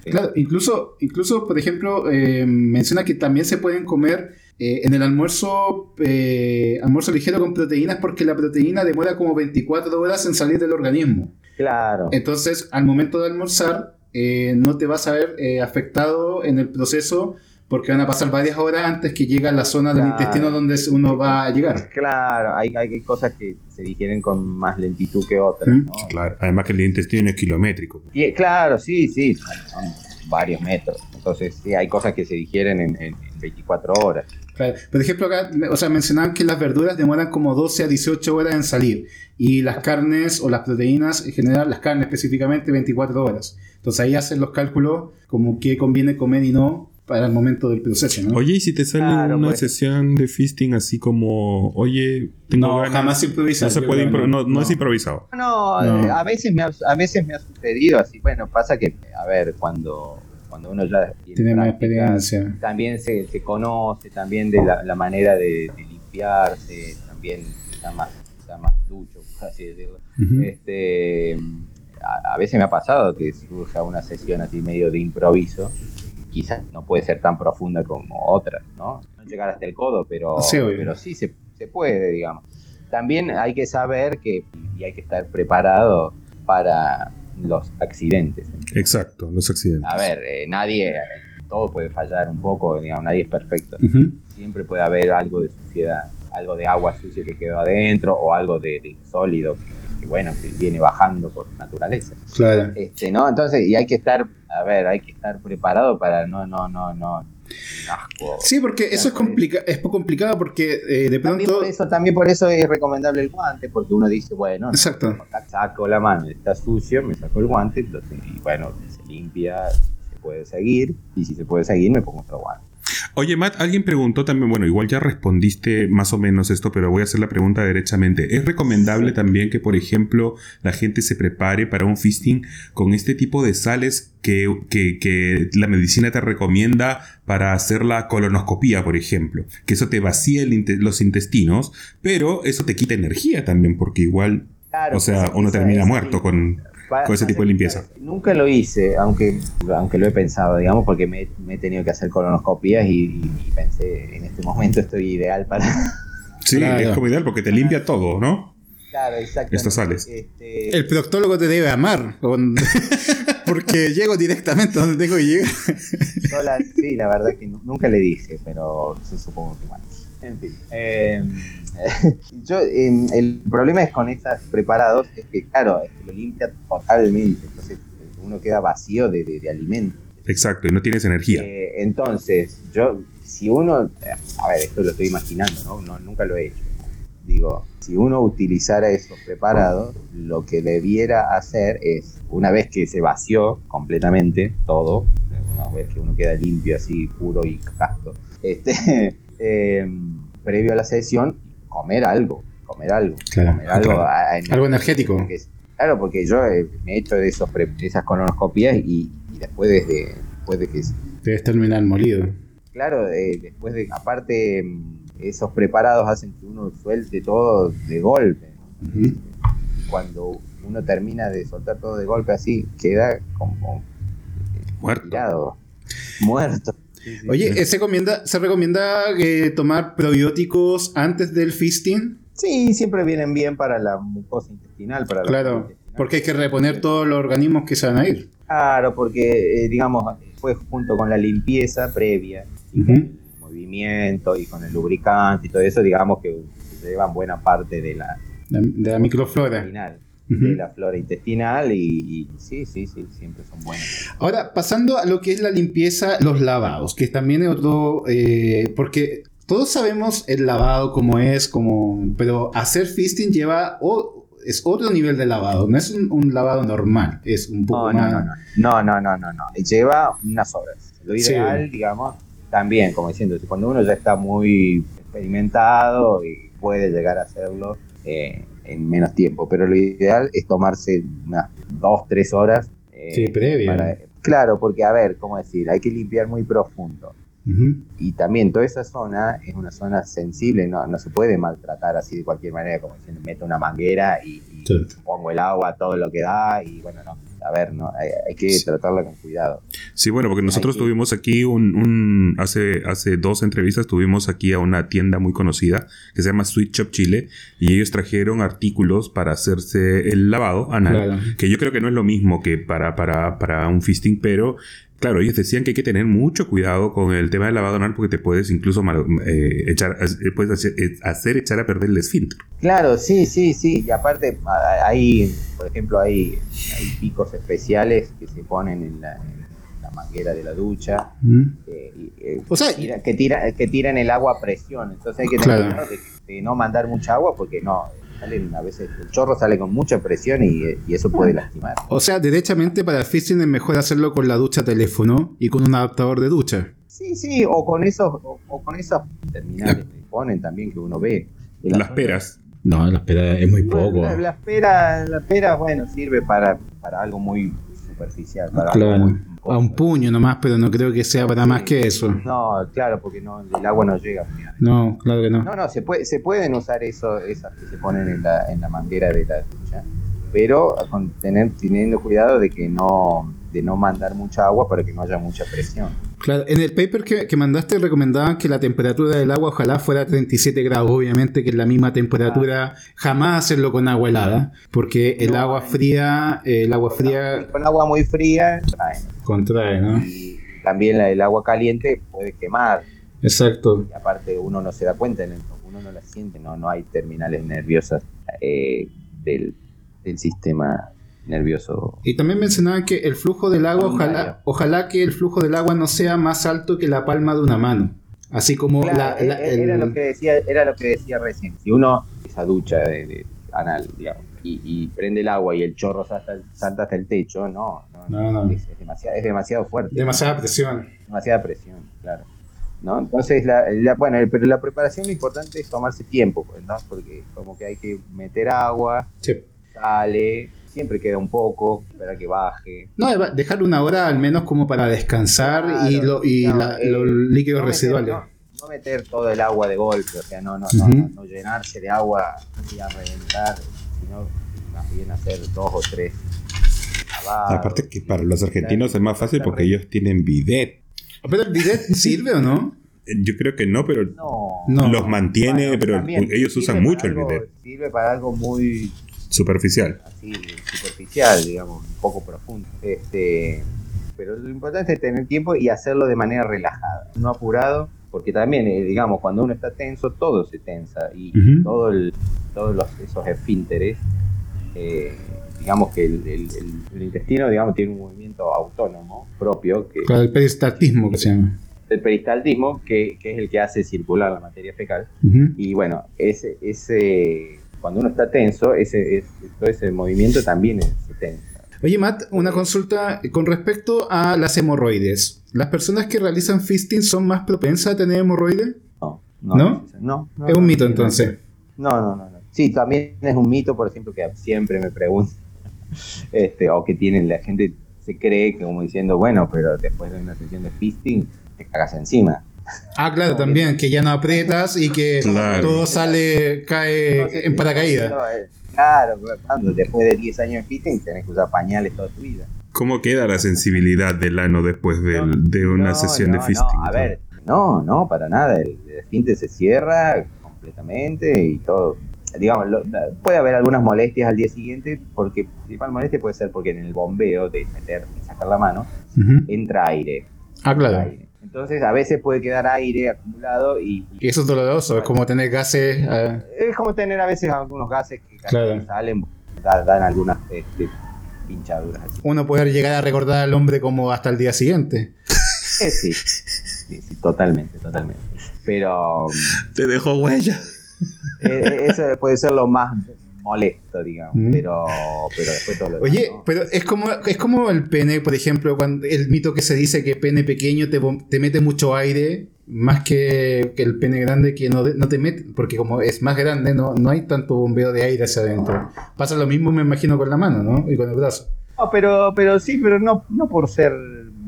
S1: Claro, incluso, incluso por ejemplo, eh, menciona que también se pueden comer eh, en el almuerzo, eh, almuerzo ligero con proteínas porque la proteína demora como 24 horas en salir del organismo.
S2: Claro.
S1: Entonces, al momento de almorzar, eh, no te vas a ver eh, afectado en el proceso porque van a pasar varias horas antes que llegue a la zona del intestino donde uno va a llegar.
S2: Claro, hay, hay cosas que se digieren con más lentitud que otras,
S1: Mm,
S2: ¿no?
S3: Claro, además que el intestino es kilométrico.
S2: Y, claro, sí, sí, varios metros. Entonces, sí, hay cosas que se digieren en, en- en 24 horas.
S1: Claro. Por ejemplo, acá o sea, mencionaban que las verduras demoran como 12 a 18 horas en salir y las carnes o las proteínas, en general las carnes específicamente, 24 horas. Entonces ahí hacen los cálculos como qué conviene comer y no para el momento del proceso. ¿no?
S3: Oye, ¿y si te sale
S2: Claro,
S3: una
S2: pues.
S3: sesión de feasting así como, oye, tengo
S1: no,
S3: ganas?
S1: jamás improvisar.
S3: No se puede, impro- no, no es improvisado.
S2: No,
S1: No.
S2: eh, a veces me ha, a veces me ha sucedido así. Bueno, pasa que, a ver, cuando, cuando uno ya tiene,
S1: más experiencia.
S2: también se, se conoce, también de la, la manera de, de limpiarse, también está más, está más ducho, por así decirlo.
S1: Ujú.
S2: Este, a, a veces me ha pasado que surja una sesión así medio de improviso, quizás no puede ser tan profunda como otras, ¿no? No llegar hasta el codo, pero
S1: Sí,
S2: pero sí se, se puede, digamos. También hay que saber que y hay que estar preparado para los accidentes.
S3: Exacto, los accidentes.
S2: A ver, eh, nadie, todo puede fallar un poco, digamos, nadie es perfecto siempre puede haber algo de suciedad, algo de agua sucia que quedó adentro o algo de, de sólido que, que, bueno, que viene bajando por naturaleza.
S1: Claro.
S2: Este, ¿no? Entonces, y hay que estar, a ver, hay que estar preparado para no, no, no, no. Asco.
S1: Sí, porque eso es, complica es complicado porque eh, de
S2: También
S1: pronto...
S2: por, eso, también por eso es recomendable el guante, porque uno dice, bueno, no,
S1: Exacto.
S2: saco la mano, está sucio, me saco el guante, entonces, y bueno, se limpia, se puede seguir, y si se puede seguir, me pongo otro guante.
S3: Oye, Matt, alguien preguntó también, bueno, igual ya respondiste más o menos esto, pero voy a hacer la pregunta derechamente. ¿Es recomendable también que, por ejemplo, la gente se prepare para un fisting con este tipo de sales que, que- que la medicina te recomienda para hacer la colonoscopía, por ejemplo? Que eso te vacía el los intestinos, pero eso te quita energía también, porque igual,
S2: Claro,
S3: o sea,
S2: esa-
S3: uno termina muerto con, con ese tipo de limpieza.
S2: Nunca lo hice, aunque, aunque lo he pensado, digamos, porque me, me he tenido que hacer colonoscopías y, y pensé, en este momento estoy ideal para...
S3: Sí,
S1: Claro.
S3: es como ideal porque te limpia todo, ¿no?
S2: Claro, exactamente.
S3: Estas sales.
S2: Este,
S1: El proctólogo te debe amar. con- porque llego directamente donde tengo que llegar.
S2: la- sí, la verdad que nu- nunca le dije, pero supongo que bueno. En fin. eh, yo, eh, el problema es con estos preparados, es que claro, es que lo limpia totalmente, entonces uno queda vacío de, de, de alimento.
S3: Exacto, y no tienes energía.
S2: Eh, entonces, yo, si uno, a ver, esto lo estoy imaginando, ¿no? No, nunca lo he hecho. Digo, si uno utilizara esos preparados, lo que debiera hacer es, una vez que se vació completamente todo, una vez que uno queda limpio así, puro y casto, este, eh, previo a la sesión, comer algo, comer algo,
S1: Claro,
S2: comer algo,
S1: claro.
S2: a- a-
S1: Algo energético.
S2: porque- claro, porque yo eh, me he hecho de esos pre- de esas colonoscopías y, y después desde, después de que
S1: Debes terminar molido.
S2: Claro, eh, después de, aparte, esos preparados hacen que uno suelte todo de golpe. Y cuando uno termina de soltar todo de golpe así, queda como
S3: Muerto.
S2: tirado, muerto. Sí, sí.
S1: Oye, ¿eh, ¿se recomienda, ¿se recomienda eh, tomar probióticos antes del fisting?
S2: Sí, siempre vienen bien para la mucosa intestinal, para
S1: Claro,
S2: intestinal.
S1: porque hay que reponer todos los organismos que se van a ir.
S2: Claro, porque, eh, digamos, fue junto con la limpieza previa, y con el movimiento y con el lubricante y todo eso, digamos que llevan buena parte de la,
S1: De, de la microflora.
S2: intestinal,
S1: Ujú.
S2: de la flora intestinal y, y sí, sí, sí, siempre son buenos.
S1: Ahora, pasando a lo que es la limpieza, los lavados, que también es otro, eh, porque todos sabemos el lavado como es, como, pero hacer fisting lleva, o- es otro nivel de lavado, no es un, un lavado normal, es un poco
S2: No, no,
S1: más...
S2: no, no, no, no, no, no, lleva unas horas. Lo
S1: Sí.
S2: ideal, digamos, también, como diciendo, cuando uno ya está muy experimentado y puede llegar a hacerlo eh, en menos tiempo, pero lo ideal es tomarse unas dos, tres horas. eh,
S1: Sí, previo.
S2: para- claro, porque a ver, ¿cómo decir? Hay que limpiar muy profundo. Y también toda esa zona es una zona sensible, no, no se puede maltratar así de cualquier manera, como diciendo, meto una manguera y, y
S1: Sí.
S2: pongo el agua todo lo que da y bueno, no, a ver, no, hay, hay que
S3: Sí.
S2: tratarla con cuidado.
S3: Sí, bueno, porque nosotros tuvimos aquí un, un- hace, hace dos entrevistas tuvimos aquí a una tienda muy conocida que se llama Sweet Shop Chile y ellos trajeron artículos para hacerse el lavado anal,
S1: Claro.
S3: que yo creo que no es lo mismo que para, para, para un fisting, pero claro, ellos decían que hay que tener mucho cuidado con el tema del lavado anal porque te puedes incluso mal- eh, echar, eh, puedes hacer, eh, hacer echar a perder el esfínter.
S2: Claro, sí, sí, sí, y aparte hay, por ejemplo, hay, hay picos especiales que se ponen en la, en la manguera de la ducha.
S1: Ujú.
S2: eh, y, eh,
S1: O sea,
S2: tira- que, tira, que tiran el agua a presión, entonces hay que tener
S1: Claro.
S2: cuidado de, de no mandar mucha agua porque no, salen a veces el chorro sale con mucha presión y, y eso puede lastimar.
S1: O sea, derechamente para el fisting es mejor hacerlo con la ducha teléfono y con un adaptador de ducha.
S2: Sí, sí, o con esos, o, o con esos terminales que ponen también que uno ve. de
S3: Las peras.
S1: No, la espera es muy
S2: Bueno, La, la pera, la pera, bueno, sirve para, para algo muy superficial. Para algo
S1: Claro.
S2: muy-
S1: A un puño nomás, pero no creo que sea para más que eso.
S2: No, claro, porque no, el agua no llega.
S1: No, claro que no.
S2: No, no, se, puede, se pueden usar eso, esas que se ponen en la, en la manguera de la ducha, pero con tener, teniendo cuidado de que no de no mandar mucha agua para que no haya mucha presión.
S1: Claro, en el paper que, que mandaste recomendaban que la temperatura del agua ojalá fuera 37 grados. Obviamente que en la misma temperatura jamás hacerlo con agua helada, porque el agua
S2: eh.
S1: fría, el agua fría
S2: Con agua muy fría,
S1: contrae, ¿no?
S2: Y también el agua caliente puede quemar.
S1: Exacto.
S2: Y aparte uno no se da cuenta, uno no la siente, no, no hay terminales nerviosas eh, del, del sistema nervioso.
S1: Y también mencionaban que el flujo del agua, ojalá, ojalá que el flujo del agua no sea más alto que la palma de una mano. Así como la,
S2: e-, e-, era, lo que decía, era lo que decía recién. Si uno, esa ducha de, anal, digamos, y, prende el agua y el chorro salta, hasta el techo, no, no, Es, demasiado, es demasiado fuerte.
S1: Demasiada presión.
S2: Demasiada presión, claro. ¿no? Entonces, la, bueno, pero la preparación lo importante es tomarse tiempo, pues, ¿no? Porque como que hay que meter agua, sale, siempre queda un poco, esperar que baje.
S1: No, dejar una hora al menos como para descansar y, lo, y eh, los líquidos residuales.
S2: no, meter todo el agua de golpe, o sea, no, no, no, llenarse de agua y a reventar, sino más bien hacer dos o tres.
S3: Aparte que para los argentinos es más fácil porque ellos tienen bidet.
S1: ¿Pero el bidet sirve o no?
S3: Yo creo que no, pero los mantiene, pero ellos usan mucho el bidet.
S2: Sirve para algo muy
S3: superficial.
S2: Así, superficial, digamos, un poco profundo. Este, pero lo importante es tener tiempo y hacerlo de manera relajada, no apurado, porque también, eh, digamos, cuando uno está tenso, todo se tensa y todo todos los, esos esfínteres, eh, digamos que el, intestino, digamos, tiene un movimiento autónomo propio. Que,
S1: el peristaltismo que se llama
S2: el peristaltismo, que, que, es el que hace circular la materia fecal. Y bueno, ese, ese, cuando uno está tenso, ese, todo ese movimiento también se tensa.
S1: Oye, Matt, una consulta con respecto a las hemorroides. ¿Las personas que realizan fisting son más propensas a tener hemorroides?
S2: No. ¿No? No,
S1: es un mito entonces.
S2: No, no, no, Sí, también es un mito, por ejemplo, que siempre me preguntan, este, o que tienen, la gente se cree que como diciendo, bueno, pero después de una sesión de fisting te cagas encima.
S1: Ah, claro, también, que ya no aprietas y que todo sale, cae en paracaídas.
S2: Eh, claro, después de 10 años de fitting tenés que usar pañales toda tu vida.
S3: ¿Cómo queda la sensibilidad del ano después de, una sesión de fisting?
S2: No, a ver, no, no, para nada. El, el se cierra completamente y todo. Digamos, puede haber algunas molestias al día siguiente, porque principal molestia puede ser porque en el bombeo de meter y sacar la mano entra aire.
S1: Ah, claro.
S2: Entonces a veces puede quedar aire acumulado y...
S1: Y eso es doloroso, es como tener gases...
S2: Ah. Es como tener a veces algunos gases que salen, dan, algunas este, pinchaduras.
S1: Uno puede llegar a recordar al hombre como hasta el día siguiente.
S2: Eh, sí, sí, sí, totalmente, totalmente. Pero...
S3: Te dejó huella.
S2: Eh, eh, eso puede ser lo más molesto, digamos, mm. pero, pero después todo lo
S1: Oye, pero es como, es como el pene, por ejemplo, cuando el mito que se dice que pene pequeño te, te mete mucho aire, más que, que, el pene grande que no, no, te mete, porque como es más grande, no, no hay tanto bombeo de aire hacia adentro. Pasa lo mismo, me imagino, con la mano, ¿no? Y con el brazo.
S2: No, pero, pero sí, pero no, no por ser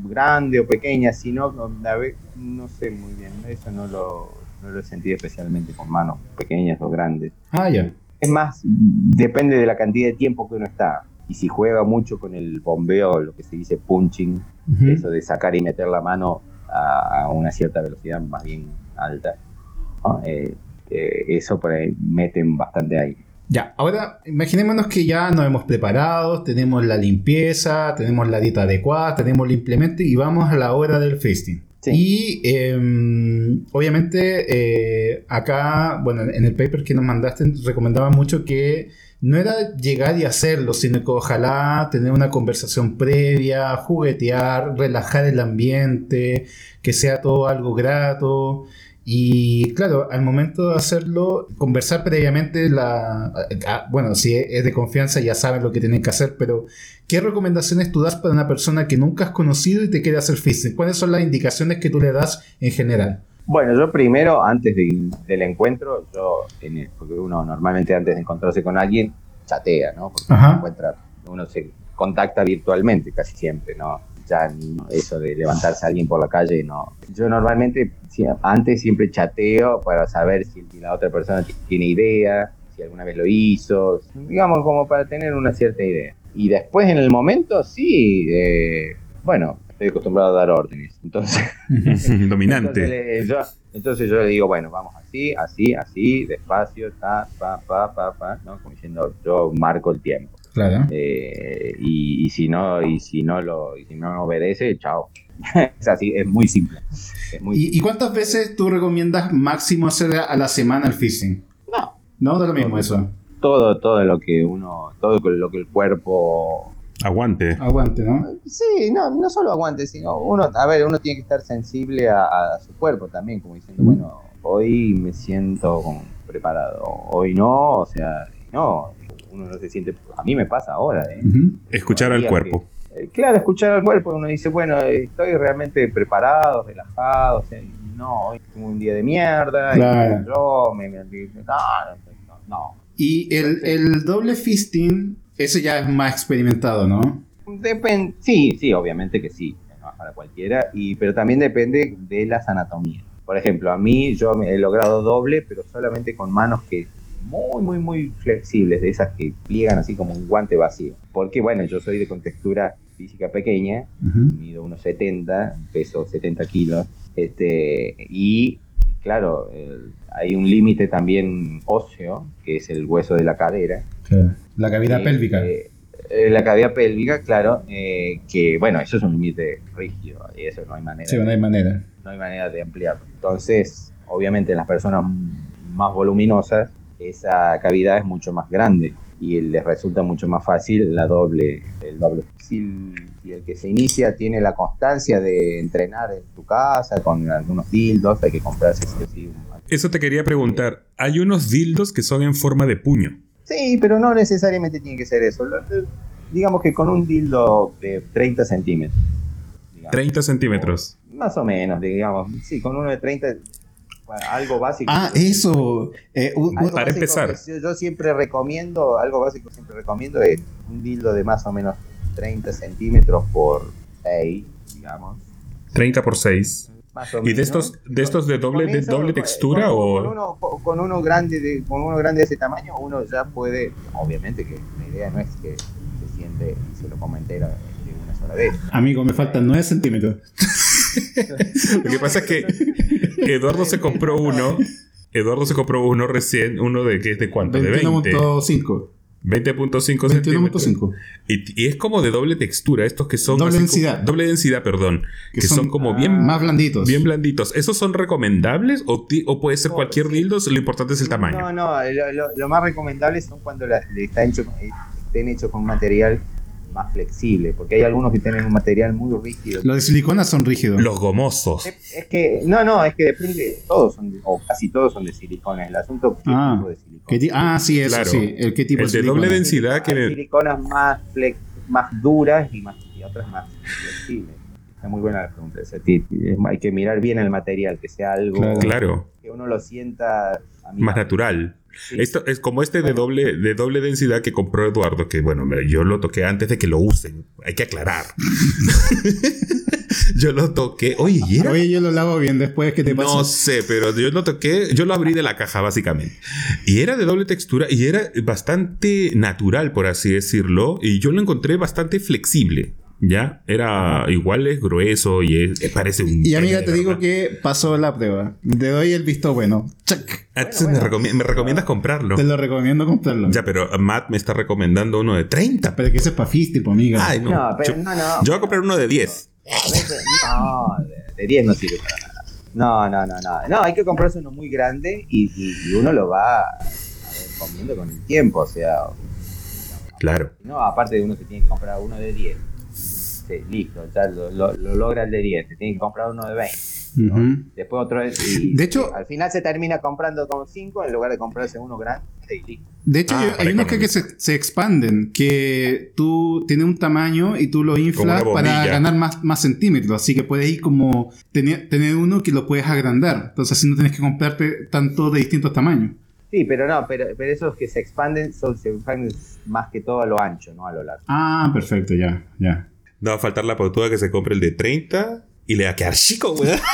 S2: grande o pequeña, sino, no sé muy bien, eso no lo, no lo he sentido especialmente con manos pequeñas o grandes.
S1: Ah, ya.
S2: Es más, depende de la cantidad de tiempo que uno está. Y si juega mucho con el bombeo, lo que se dice punching, eso de sacar y meter la mano a, una cierta velocidad más bien alta, eh, eh, eso por ahí meten bastante aire.
S1: Ya, ahora imaginémonos que ya nos hemos preparado, tenemos la limpieza, tenemos la dieta adecuada, tenemos el implemento y vamos a la hora del feasting. Y em, obviamente eh, acá, bueno, en el paper que nos mandaste recomendaba mucho que no era llegar y hacerlo, sino que ojalá tener una conversación previa, juguetear, relajar el ambiente, que sea todo algo grato. Y claro, al momento de hacerlo, conversar previamente, la, ah, bueno, si es de confianza ya saben lo que tienen que hacer, pero ¿qué recomendaciones tú das para una persona que nunca has conocido y te quiere hacer fisting? ¿Cuáles son las indicaciones que tú le das en general?
S2: Bueno, yo primero, antes del encuentro, yo, porque uno normalmente antes de encontrarse con alguien, chatea, ¿no? Porque encuentra, uno se contacta virtualmente casi siempre, ¿no? Ya eso de levantarse a alguien por la calle, no. Yo normalmente, antes siempre chateo para saber si la otra persona tiene idea, si alguna vez lo hizo, digamos como para tener una cierta idea. Y después en el momento, sí, eh, bueno, estoy acostumbrado a dar órdenes, entonces...
S3: Dominante.
S2: Entonces, yo le digo, bueno, vamos así, así, así, despacio, ta, pa, pa, pa, pa, ¿no? Como diciendo, yo marco el tiempo.
S1: Claro.
S2: Eh, y, si no, y si no lo, y si no obedece, chao. es así, es muy simple.
S1: ¿Y, cuántas veces tú recomiendas máximo hacer a la semana el phishing?
S2: No.
S1: No, da lo mismo eso.
S2: todo, todo lo que uno, todo lo que el cuerpo
S3: Aguante.
S1: Aguante, ¿no?
S2: Sí, no, no solo aguante, sino uno, a ver, uno tiene que estar sensible a, a su cuerpo también, como diciendo, bueno, hoy me siento como preparado, hoy no, o sea, no, uno no se siente, a mí me pasa ahora, ¿eh?
S3: Escuchar al cuerpo.
S2: que- eh, claro, escuchar al cuerpo, uno dice, bueno, estoy realmente preparado, relajado, o sea, no, hoy tengo un día de mierda, y
S1: Claro.
S2: yo me, me- no, no, no.
S1: Y el, el doble fisting, ese ya es más experimentado, ¿no?
S2: Depen- sí, sí, obviamente que sí, no para cualquiera, y, pero también depende de las anatomías. Por ejemplo, a mí yo me he logrado doble, pero solamente con manos que muy, muy, muy flexibles, de esas que pliegan así como un guante vacío. Porque, bueno, yo soy de contextura física pequeña,
S1: Ujú.
S2: mido unos 70, peso 70 kilos, este, y claro, el- hay un límite también óseo, que es el hueso de la cadera,
S1: Claro. La cavidad
S2: eh,
S1: pélvica.
S2: eh, eh, la cavidad pélvica, claro, eh, que bueno, eso es un límite rígido y eso no hay manera,
S1: sí, no hay manera.
S2: no hay manera de ampliarlo. Entonces, obviamente en las personas más voluminosas, esa cavidad es mucho más grande y les resulta mucho más fácil la doble, el doble. Si el, si el que se inicia tiene la constancia de entrenar en tu casa con algunos dildos, hay que comprarse sí
S3: Eso te quería preguntar. Hay unos dildos que son en forma de puño.
S2: Sí, pero no necesariamente tiene que ser eso. Digamos que con un dildo de 30 centímetros. digamos.
S3: 30 centímetros.
S2: Más o menos, digamos. Sí, con uno de 30, bueno, algo básico.
S1: Ah, eso. Eh, un-
S3: Para empezar.
S2: Yo, siempre recomiendo, algo básico siempre recomiendo es un dildo de más o menos 30 centímetros por 6, digamos.
S3: 30 por 6.
S2: Más o
S3: ¿Y de estos, de estos de doble, de doble textura
S2: con,
S3: o...?
S2: Con uno, con uno grande de, con uno grande de ese tamaño, uno ya puede, obviamente que la idea no es que se siente y se lo coma entero de una sola vez.
S1: Amigo, me faltan 9 centímetros.
S3: Lo que pasa es que Eduardo se compró uno. Eduardo se compró uno recién, uno de que es de cuánto, de 20.
S1: 21.5.
S3: 20.5 centímetros.
S1: 21.5.
S3: Y, y es como de doble textura, estos que son...
S1: Doble
S3: así como-
S1: densidad.
S3: doble densidad, perdón. Que, son, como bien,
S1: Más blanditos.
S3: bien blanditos. ¿Esos son recomendables o, ti- o puede ser
S2: No,
S3: cualquier
S2: sí.
S3: dildo? Lo importante es el tamaño.
S2: No, no, lo, lo- lo más recomendable son cuando la- le está hecho, eh, estén hechos con material más flexible, porque hay algunos que tienen un material muy rígido.
S1: Los de silicona son rígidos.
S3: Los gomosos.
S2: Es, es que, no, no, es que depende, todos son, o casi todos son de silicona. El asunto es qué
S1: Ah,
S2: tipo de silicona.
S1: ¿Qué ti- ah, sí, eso
S3: Claro.
S1: sí. El qué tipo
S3: El de
S1: silicona.
S3: doble densidad que...
S2: Hay siliconas más, flex- más duras y, más, y otras más flexibles. Es muy buena la pregunta. esa, hay que mirar bien el material, que sea algo
S1: Claro.
S3: Claro,
S2: que uno lo sienta amigable.
S3: más natural.
S2: Sí.
S3: Esto es como este de doble, de doble densidad que compró Eduardo, que bueno, me- yo lo toqué antes de que lo usen. Hay que aclarar. yo lo toqué. Oye, ¿y era?
S1: Oye, yo lo lavo bien después que te pasa.
S3: No sé, pero yo lo toqué, yo lo abrí de la caja básicamente. Y era de doble textura y era bastante natural, por así decirlo. Y yo lo encontré bastante flexible. ¿Ya? Era igual, es grueso y es- eh, parece un...
S1: Y amiga, te digo que pasó la prueba. Te doy el visto bueno. Chac.
S3: Ah, me, recomi- me recomiendas comprarlo.
S1: Te lo recomiendo comprarlo.
S3: Ya, pero Matt me está recomendando uno de 30.
S1: Pero que ese es para pues, amiga.
S3: Ay, no.
S2: No, pero
S3: yo,
S2: no, no.
S3: yo voy a comprar uno de 10.
S2: No, de- de 10 no sirve para nada. No, no, no, no. No, hay que comprarse uno muy grande y, y- y uno lo va a ver, comiendo con el tiempo. O sea,
S3: Claro.
S2: no, aparte de uno se tiene que comprar uno de 10. Listo, ya lo, lo- lo logra el de 10. Se tiene que comprar uno de 20. ¿no?
S1: Ujú.
S2: Después otro de, y-
S1: De hecho-
S2: y al final se termina comprando con 5 en lugar de comprarse uno grande y listo.
S1: De hecho,
S3: Ah,
S1: hay unos que, se, se expanden, que tú tienes un tamaño y tú lo inflas para ganar más, más centímetros. Así que puedes ir como tener, tener uno que lo puedes agrandar. Entonces así no tienes que comprarte tanto de distintos tamaños.
S2: Sí, pero no, pero, pero esos que se expanden son, se expanden más que todo a lo ancho, no a lo largo.
S1: Ah, perfecto, ya, ya.
S3: No va a faltar la pautuda que se compre el de 30 y le va a quedar chico, weón.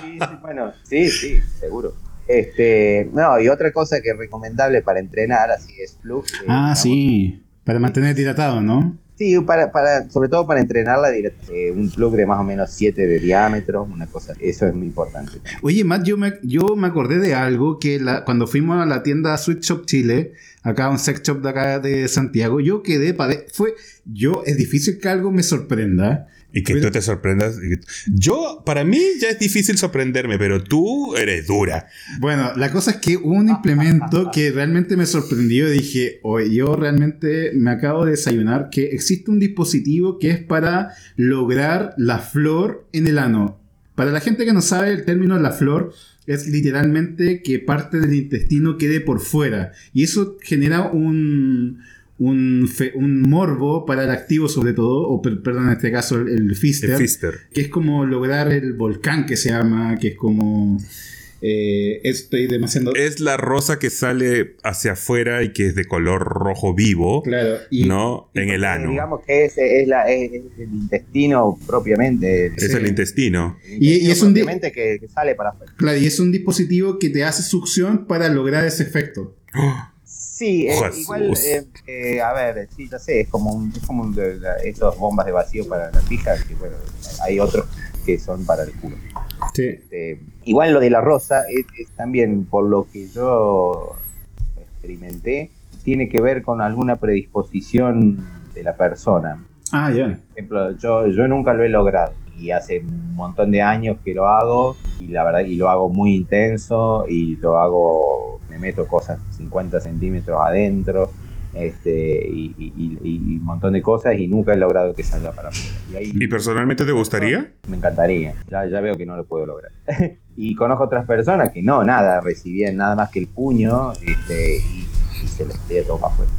S2: Sí, sí, bueno, sí, sí, seguro. Este, no, y otra cosa que es recomendable para entrenar, así es plug.
S1: Ah, sí. Para mantener hidratado, ¿no?
S2: Sí, para, para, sobre todo para entrenarla, eh, un plug de más o menos 7 de diámetro, una cosa, eso es muy importante.
S1: Oye, Matt, yo me, yo me acordé de algo que cuando fuimos a la tienda Sweet Shop Chile, acá un sex shop de acá de Santiago, yo quedé para... Fue, yo, es difícil que algo me sorprenda.
S3: Y que tú te sorprendas. Yo, para mí ya es difícil sorprenderme, pero tú eres dura.
S1: Bueno, la cosa es que hubo un implemento que realmente me sorprendió. Dije, oye, yo realmente me acabo de desayunar que existe un dispositivo que es para lograr la flor en el ano. Para la gente que no sabe, el término la flor es literalmente que parte del intestino quede por fuera. Y eso genera un, un, fe- un morbo para el activo sobre todo, o per- perdón, en este caso el, el fister
S3: El Fister.
S1: que es como lograr el volcán que se llama, que es como... eh, estoy demasiado...
S3: Es la rosa que sale hacia afuera y que es de color rojo vivo,
S1: claro, y
S3: ¿no? En el ano.
S2: Digamos que ese es, la, es, es el intestino propiamente.
S3: Es
S1: Sí.
S3: el intestino.
S2: El
S1: Y- es un
S2: que, que sale para afuera.
S1: claro, y es un dispositivo que te hace succión para lograr ese efecto.
S2: Sí, eh, igual, eh, eh, a ver, sí, ya sé, es como, un, es como un de la- esos bombas de vacío para la pija, que bueno, hay otros que son para el culo.
S1: Sí.
S2: Este, igual lo de la rosa es, es también por lo que yo experimenté, tiene que ver con alguna predisposición de la persona.
S1: Ah, ya.
S2: Por ejemplo, yo, yo nunca lo he logrado y hace un montón de años que lo hago y la verdad y lo hago muy intenso y lo hago, me meto cosas 50 centímetros adentro este, y, y- y- y un montón de cosas y nunca he logrado que salga para afuera. Y ahí-
S3: ¿Y personalmente te gustaría?
S2: me encantaría, ya, ya veo que no lo puedo lograr. y conozco otras personas que no, nada, recibían nada más que el puño este, y, y se les queda todo para afuera.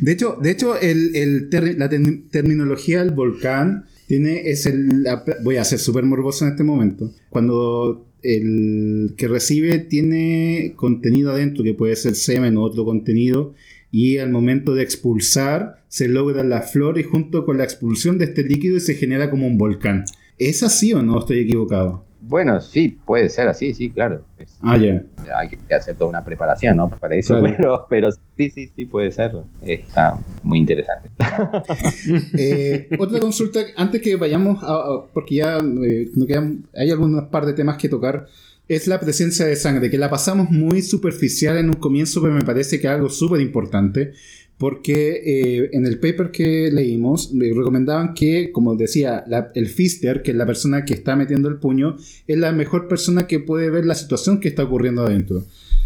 S1: De hecho, de hecho el, el ter- la ter- terminología del volcán tiene es el voy a ser súper morboso en este momento. Cuando el que recibe tiene contenido adentro, que puede ser semen o otro contenido, y al momento de expulsar se logra la flor y junto con la expulsión de este líquido se genera como un volcán. ¿Es así o no estoy equivocado?
S2: Bueno, sí, puede ser así, sí, claro. Es-
S1: Ah, ya.
S2: hay que hacer toda una preparación, ¿no? Para eso,
S1: Claro.
S2: pero, pero sí, sí, sí puede serlo. Está muy interesante.
S1: Eh, otra consulta, antes que vayamos a, a- porque ya eh, no quedan, hay algunas par de temas que tocar, es la presencia de sangre, que la pasamos muy superficial en un comienzo, pero me parece que es algo súper importante, porque eh, en el paper que leímos me recomendaban que, como decía, la- el fister, que es la persona que está metiendo el puño, es la mejor persona que puede ver la situación que está ocurriendo adentro.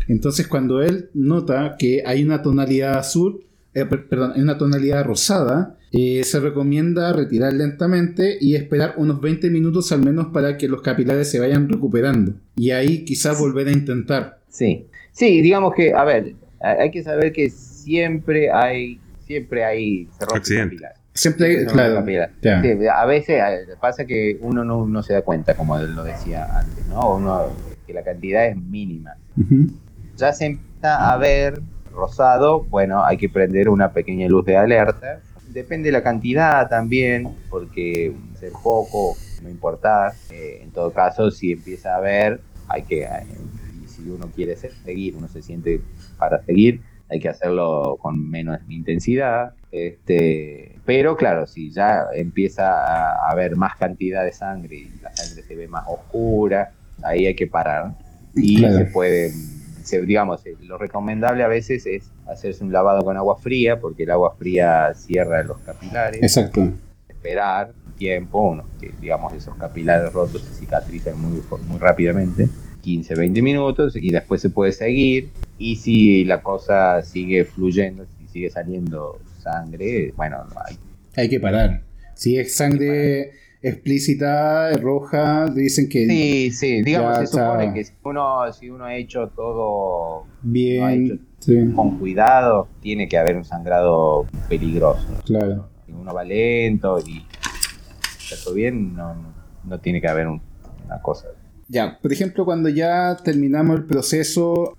S1: Entonces, cuando él nota que hay una tonalidad azul, eh, per- perdón, hay una tonalidad rosada, eh, se recomienda retirar lentamente y esperar unos 20 minutos al menos para que los capilares se vayan recuperando. Y ahí quizás volver a intentar.
S2: Sí, sí, digamos que, a ver, hay hay que saber que siempre hay, siempre hay se rompe
S3: Accidente.
S2: capilar.
S1: Siempre,
S2: rompe
S1: claro. ya.
S2: Sí, a veces pasa que uno no, no se da cuenta, como lo decía antes, ¿no? Uno, que la cantidad es mínima. Ya se empieza a ver rosado, bueno, hay que prender una pequeña luz de alerta. Depende de la cantidad también, porque ser poco, no importa. Eh, en todo caso, si empieza a ver, hay que, eh, si uno quiere se- seguir, uno se siente para seguir, hay que hacerlo con menos intensidad. Este, pero claro, si ya empieza a haber más cantidad de sangre y la sangre se ve más oscura, ahí hay que parar y
S1: Claro.
S2: se puede, se- digamos, eh, lo recomendable a veces es hacerse un lavado con agua fría, porque el agua fría cierra los capilares,
S1: Exacto.
S2: esperar tiempo, uno, que digamos esos capilares rotos se cicatrizan muy, muy rápidamente, 15, 20 minutos, y después se puede seguir, y si la cosa sigue fluyendo, si sigue saliendo sangre, bueno, hay
S1: Hay que parar. Si es sangre explícita, roja, dicen que
S2: Sí, sí, digamos, se supone
S1: está.
S2: que si uno, si uno ha hecho todo no ha
S1: bien.
S2: hecho-
S1: Sí,
S2: con cuidado, tiene que haber un sangrado peligroso.
S1: claro.
S2: Si uno va lento y está todo bien, no, no tiene que haber un- una cosa.
S1: Ya, por ejemplo, cuando ya terminamos el proceso,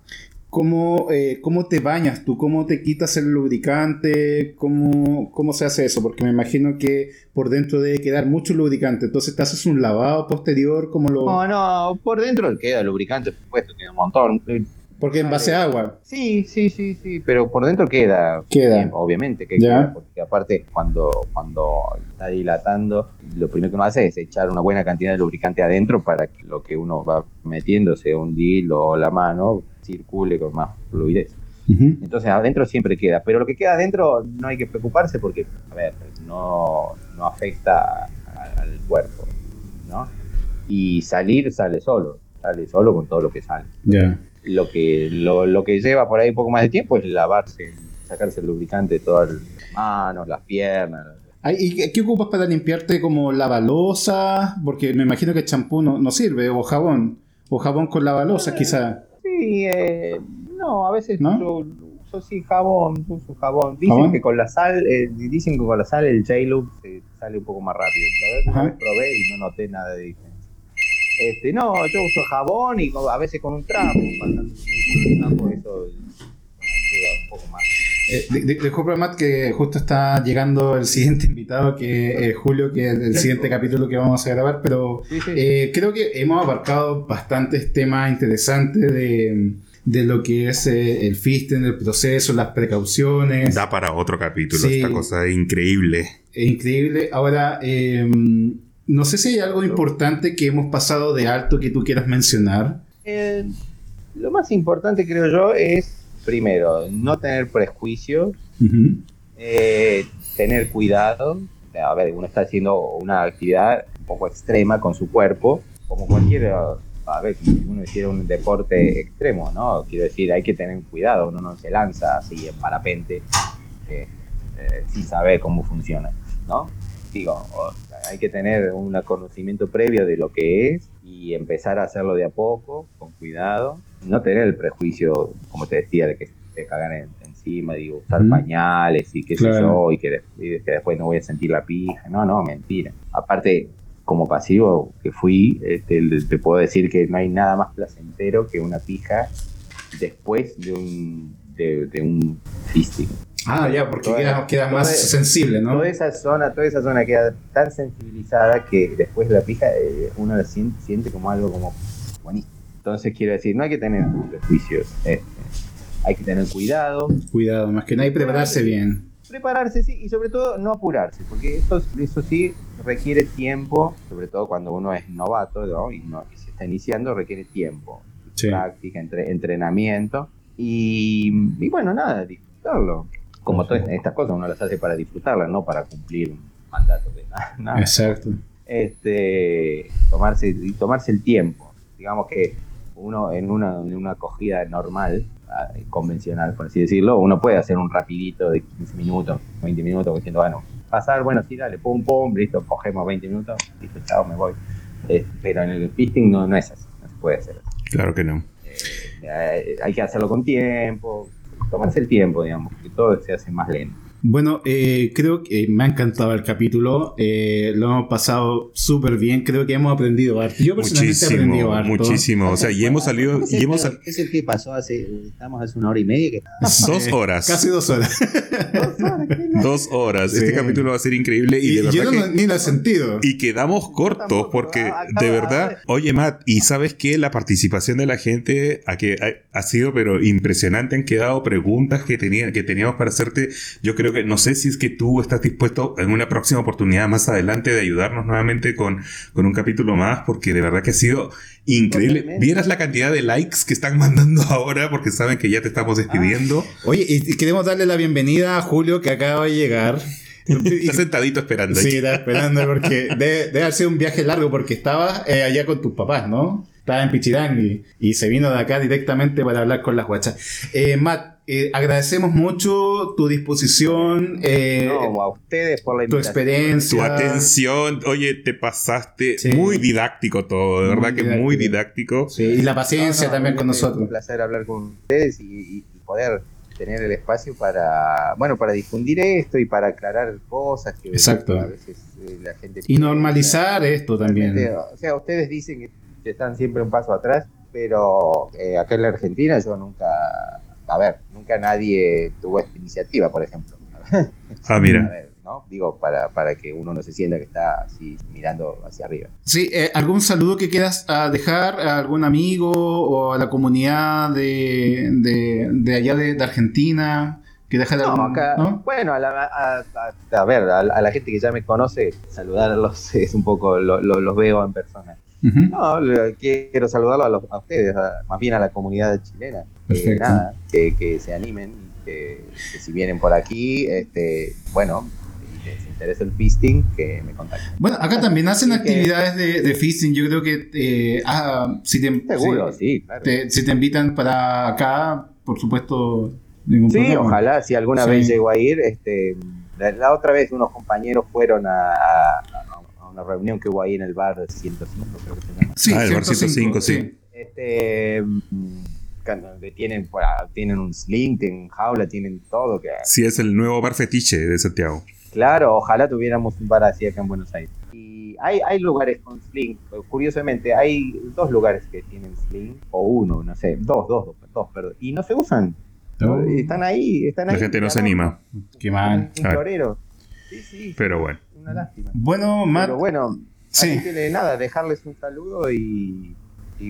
S1: ¿cómo, eh, cómo te bañas tú? ¿Cómo te quitas el lubricante? ¿Cómo, ¿Cómo se hace eso? Porque me imagino que por dentro debe quedar mucho lubricante. Entonces, ¿te haces un lavado posterior? ¿Cómo lo...?
S2: No, no, por dentro queda lubricante, por supuesto, queda un montón.
S1: Porque en base a agua.
S2: Sí, sí, sí, sí, pero por dentro queda.
S1: Queda.
S2: bien, obviamente que
S1: Ya.
S2: queda, porque aparte cuando, cuando está dilatando, lo primero que uno hace es echar una buena cantidad de lubricante adentro para que lo que uno va metiendo, sea un deal o la mano, circule con más fluidez. Entonces adentro siempre queda, pero lo que queda adentro no hay que preocuparse porque, a ver, no, no afecta al cuerpo, ¿no? Y salir sale solo, sale solo con todo lo que sale.
S1: Ya.
S2: Lo que, lo, lo que lleva por ahí un poco más de tiempo es lavarse, sacarse el lubricante de todas las manos, las piernas,
S1: ¿Y qué- ocupas para limpiarte como la balosa? Porque me imagino que el champú no, no sirve, o jabón. O jabón con la balosa, quizá.
S2: Sí, eh, no, a veces
S1: ¿No?
S2: yo uso sí jabón, uso jabón. Dicen
S1: ¿Jabón?
S2: que con la sal, eh, dicen que con la sal el J-Loop se sale un poco más rápido. La verdad probé y no noté nada de diferencia. Este, no, yo uso jabón y a veces con un trapo, bastante con un trapo, eso ayuda un poco más.
S1: Eh, disculpa, Matt, que justo está llegando el siguiente invitado, que es Julio, que es el siguiente capítulo que vamos a grabar, pero eh, creo que hemos abarcado bastantes temas interesantes de, de lo que es eh, el fisting, el proceso, las precauciones.
S3: Da para otro capítulo,
S1: Sí.
S3: esta cosa es increíble.
S1: Increíble. Ahora, eh, no sé si hay algo importante que hemos pasado de alto que tú quieras mencionar.
S2: Eh, lo más importante creo yo es, primero, no tener prejuicios eh, tener cuidado. A ver, uno está haciendo una actividad un poco extrema con su cuerpo, como cualquier, a ver, si uno hiciera un deporte extremo, ¿no? Quiero decir, hay que tener cuidado, uno no se lanza así en parapente eh, eh, sin saber cómo funciona, ¿no? Digo, hay que tener un conocimiento previo de lo que es y empezar a hacerlo de a poco, con cuidado, no tener el prejuicio, como te decía, de que te cagan en- encima, digo, usar pañales y qué sé yo, y que, de- y que después no voy a sentir la pija. No, no, mentira. Aparte, como pasivo que fui, este, te puedo decir que no hay nada más placentero que una pija después de un, de, de un fisting.
S1: Ah, ya, porque
S2: Toda-
S1: queda, queda más
S2: toda-
S1: sensible, ¿no?
S2: Toda esa zona, toda esa zona queda tan sensibilizada que después de la pija eh, uno la siente, siente como algo como buenísimo. Entonces quiero decir, no hay que tener prejuicios, este, hay que tener cuidado,
S1: Cuidado, más que nada y prepararse bien.
S2: prepararse sí, y sobre todo no apurarse, porque eso, eso sí requiere tiempo, sobre todo cuando uno es novato ¿no? y, no, y se está iniciando, requiere tiempo,
S1: Sí.
S2: práctica, entre- entrenamiento y, y bueno, nada, disfrutarlo. Como todas estas cosas uno las hace para disfrutarlas, no para cumplir un mandato de nada. nada.
S1: Exacto.
S2: Este, tomarse, tomarse el tiempo. Digamos que uno en una, en una acogida normal, ah, convencional, por así decirlo, uno puede hacer un rapidito de 15 minutos, 20 minutos, diciendo, bueno, pasar, bueno, sí, dale, pum, pum, listo, cogemos 20 minutos, listo, chao, me voy. Eh, pero en el fisting no, no es así, no se puede hacer así.
S3: Claro que no.
S2: Eh, hay que hacerlo con tiempo, tomarse el tiempo, digamos, porque todo se hace más lento.
S1: Bueno, eh, creo que me ha encantado el capítulo. eh, lo hemos pasado súper bien. Creo que hemos aprendido harto. Yo personalmente he aprendido
S3: Muchísimo,
S1: harto.
S3: muchísimo. O sea, y hemos salido,
S2: Es
S3: y
S2: el,
S3: hemos
S2: que- es el que pasó hace, estamos hace una hora y media que
S3: dos horas.
S1: Casi dos horas.
S3: Dos horas.
S1: Sí.
S3: Este capítulo va a ser increíble y,
S1: Y,
S3: de verdad
S1: yo no,
S3: que-
S1: ni lo he sentido.
S3: Y quedamos cortos porque de verdad, oye Matt, y sabes que la participación de la gente ha, que, ha, ha sido pero impresionante, han quedado preguntas que, tenía, que teníamos para hacerte, yo creo que no sé si es que tú estás dispuesto en una próxima oportunidad más adelante de ayudarnos nuevamente con, con un capítulo más, porque de verdad que ha sido increíble.
S2: Totalmente.
S3: Vieras la cantidad de likes que están mandando ahora porque saben que ya te estamos despidiendo.
S1: Oye, y queremos darle la bienvenida a Julio que acaba de llegar.
S3: Está sentadito esperando.
S1: Sí, estaba esperando porque debe, debe haber sido un viaje largo porque estaba eh, allá con tus papás, ¿no? Estaba en Pichirangui y se vino de acá directamente para hablar con las guachas. Eh, Matt, eh, agradecemos mucho tu disposición, eh,
S2: No, a ustedes por la
S1: tu
S2: invitación.
S1: experiencia.
S3: Tu atención, oye, te pasaste
S1: Sí.
S3: muy didáctico todo, de
S1: Muy
S3: verdad que muy
S1: didáctico.
S3: didáctico.
S1: Sí, y la paciencia
S2: No, no,
S1: también con
S2: Un
S1: nosotros.
S2: placer hablar con ustedes y, poder tener el espacio para, bueno, para difundir esto y para aclarar cosas que
S1: Exacto.
S2: a veces eh, la gente
S1: Y normalizar esto también.
S2: O sea, ustedes dicen que, que están siempre un paso atrás, pero eh, acá en la Argentina yo nunca, a ver, nunca nadie tuvo esta iniciativa, por ejemplo.
S3: Ah,
S2: A
S3: mira.
S2: ver, ¿no? Digo, para, para que uno no se sienta que está así mirando hacia arriba.
S1: Sí, eh, ¿algún saludo que quieras ah, dejar a algún amigo o a la comunidad de, de, de allá de, de Argentina? Que deja de
S2: No,
S1: algún-
S2: acá,
S1: ¿no?
S2: bueno, a, la, a, a- a ver, a, a la gente que ya me conoce, saludarlos es un poco, lo- lo- los veo en persona. No, quiero saludarlo a, ustedes, más bien a la comunidad chilena. Perfecto. Que, se animen, que, si vienen por aquí, este, bueno, les interesa el fisting, que me contacten.
S1: Bueno, acá también hacen actividades de, de, fisting. Yo creo que eh, ah, si, te,
S2: Seguro, sí,
S1: claro. si te invitan para acá, por supuesto,
S2: ningún sí, ojalá, si alguna vez llego a ir. Este, la, otra vez unos compañeros fueron a una reunión que hubo ahí en el bar 105, creo que se llama.
S3: Sí, ah, el bar 105, sí.
S2: Este, mm, tienen, tienen un sling, tienen jaula, tienen todo. Que,
S3: sí, es el nuevo bar fetiche de Santiago.
S2: Claro, ojalá tuviéramos un bar así acá en Buenos Aires. Y hay, hay lugares con sling, curiosamente, hay dos lugares que tienen sling, o uno, no sé, dos, dos, dos, perdón, y no se usan. Están ahí, están ahí.
S3: La gente no se anima.
S1: Qué mal.
S2: Un florero.
S3: Sí, sí. Pero bueno
S2: una lástima.
S1: Bueno, Matt.
S2: Pero bueno, sí. que nada, dejarles un saludo y,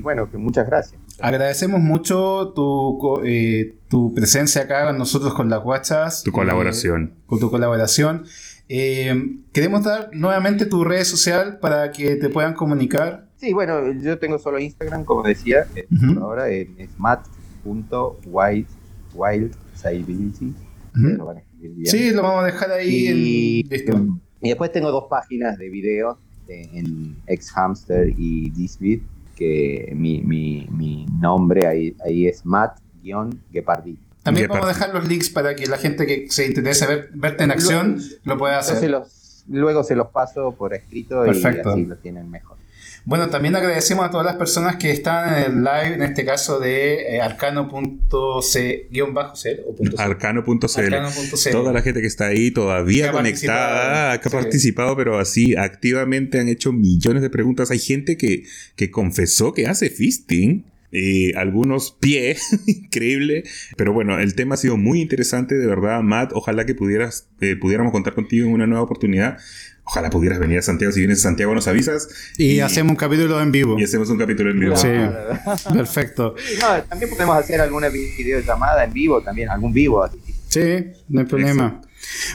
S2: bueno, que muchas gracias.
S1: Agradecemos mucho tu, eh, tu presencia acá con nosotros con las guachas.
S3: Tu colaboración.
S1: Eh, con tu colaboración. Eh, queremos dar nuevamente tu red social para que te puedan comunicar.
S2: Sí, bueno, yo tengo solo Instagram, como decía, ahora es mat.wildsailability.
S1: Sí, lo vamos a dejar ahí
S2: en, y después tengo dos páginas de videos en Xhamster y Disbit, que mi, mi, mi nombre ahí, ahí es Matt-Gepardi.
S1: También vamos a dejar los links para que la gente que se interese ver, verte en acción lo, pueda hacer.
S2: luego se los paso por escrito y así lo tienen mejor.
S1: Bueno, también agradecemos a todas las personas que están en el live, en este caso de eh, arcano.c-cl.
S3: Arcano.cl. Toda la gente que está ahí todavía conectada, que ha participado, pero así activamente han hecho millones de preguntas. Hay gente que, que confesó que hace fisting. Eh, algunos pie, increíble. Pero bueno, el tema ha sido muy interesante, de verdad, Matt. Ojalá que pudieras, eh, pudiéramos contar contigo en una nueva oportunidad. Ojalá pudieras venir a Santiago. Si vienes a Santiago, nos avisas.
S1: Y, hacemos un capítulo en vivo.
S3: Y hacemos un capítulo en vivo.
S1: Sí, perfecto.
S2: también podemos hacer alguna videollamada en vivo, también, algún vivo.
S1: Sí, no hay problema.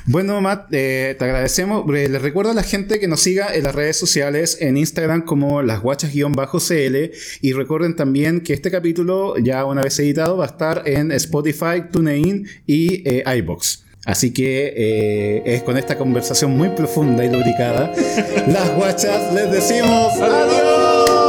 S1: Bueno, Matt, eh, te agradecemos. Eh, les recuerdo a la gente que nos siga en las redes sociales, en Instagram como las guachas-cl. Y recuerden también que este capítulo, ya una vez editado, va a estar en Spotify, TuneIn y eh, iBox. Así que eh, es con esta conversación muy profunda y lubricada, las guachas les decimos adiós.